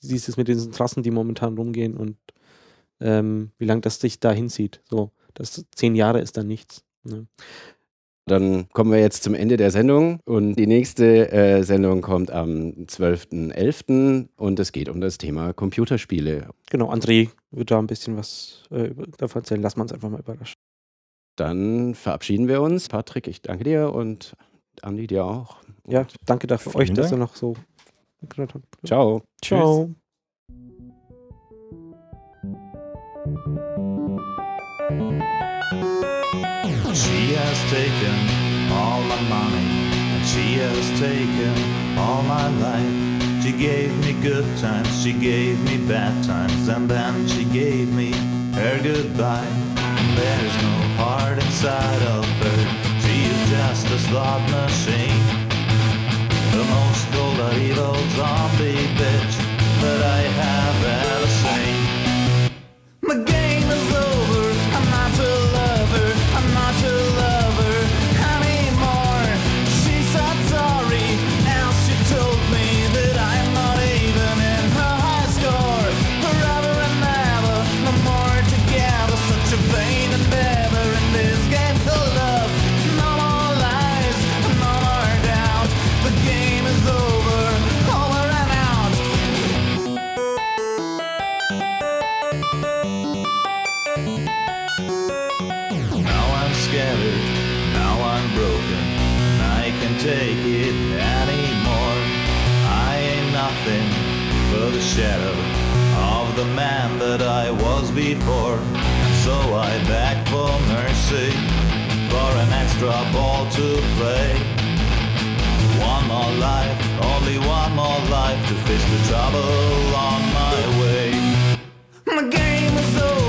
Speaker 1: siehst du es mit diesen Trassen, die momentan rumgehen und ähm, wie lange das dich da hinzieht. So, das zehn Jahre ist dann nichts. Ne?
Speaker 3: Dann kommen wir jetzt zum Ende der Sendung und die nächste äh, Sendung kommt am 12.11. und es geht um das Thema Computerspiele.
Speaker 1: Genau, André wird da ein bisschen was äh, davon erzählen. Wir uns einfach mal überraschen.
Speaker 3: Dann verabschieden wir uns. Patrick, ich danke dir und Andi dir auch.
Speaker 1: Ja, danke dafür euch, dass ihr noch so mitgehört habt.
Speaker 3: Ciao.
Speaker 1: Ciao.
Speaker 9: She has taken all my money and she has taken all my life. She gave me good times, she gave me bad times, and then she gave me her goodbye. There's no heart inside of her, she is just a slot machine. The most cold evil zombie bitch that I have ever seen. My game is the man that I was before. So I beg for mercy for an extra ball to play. One more life, only one more life to face the trouble on my way. My game is over.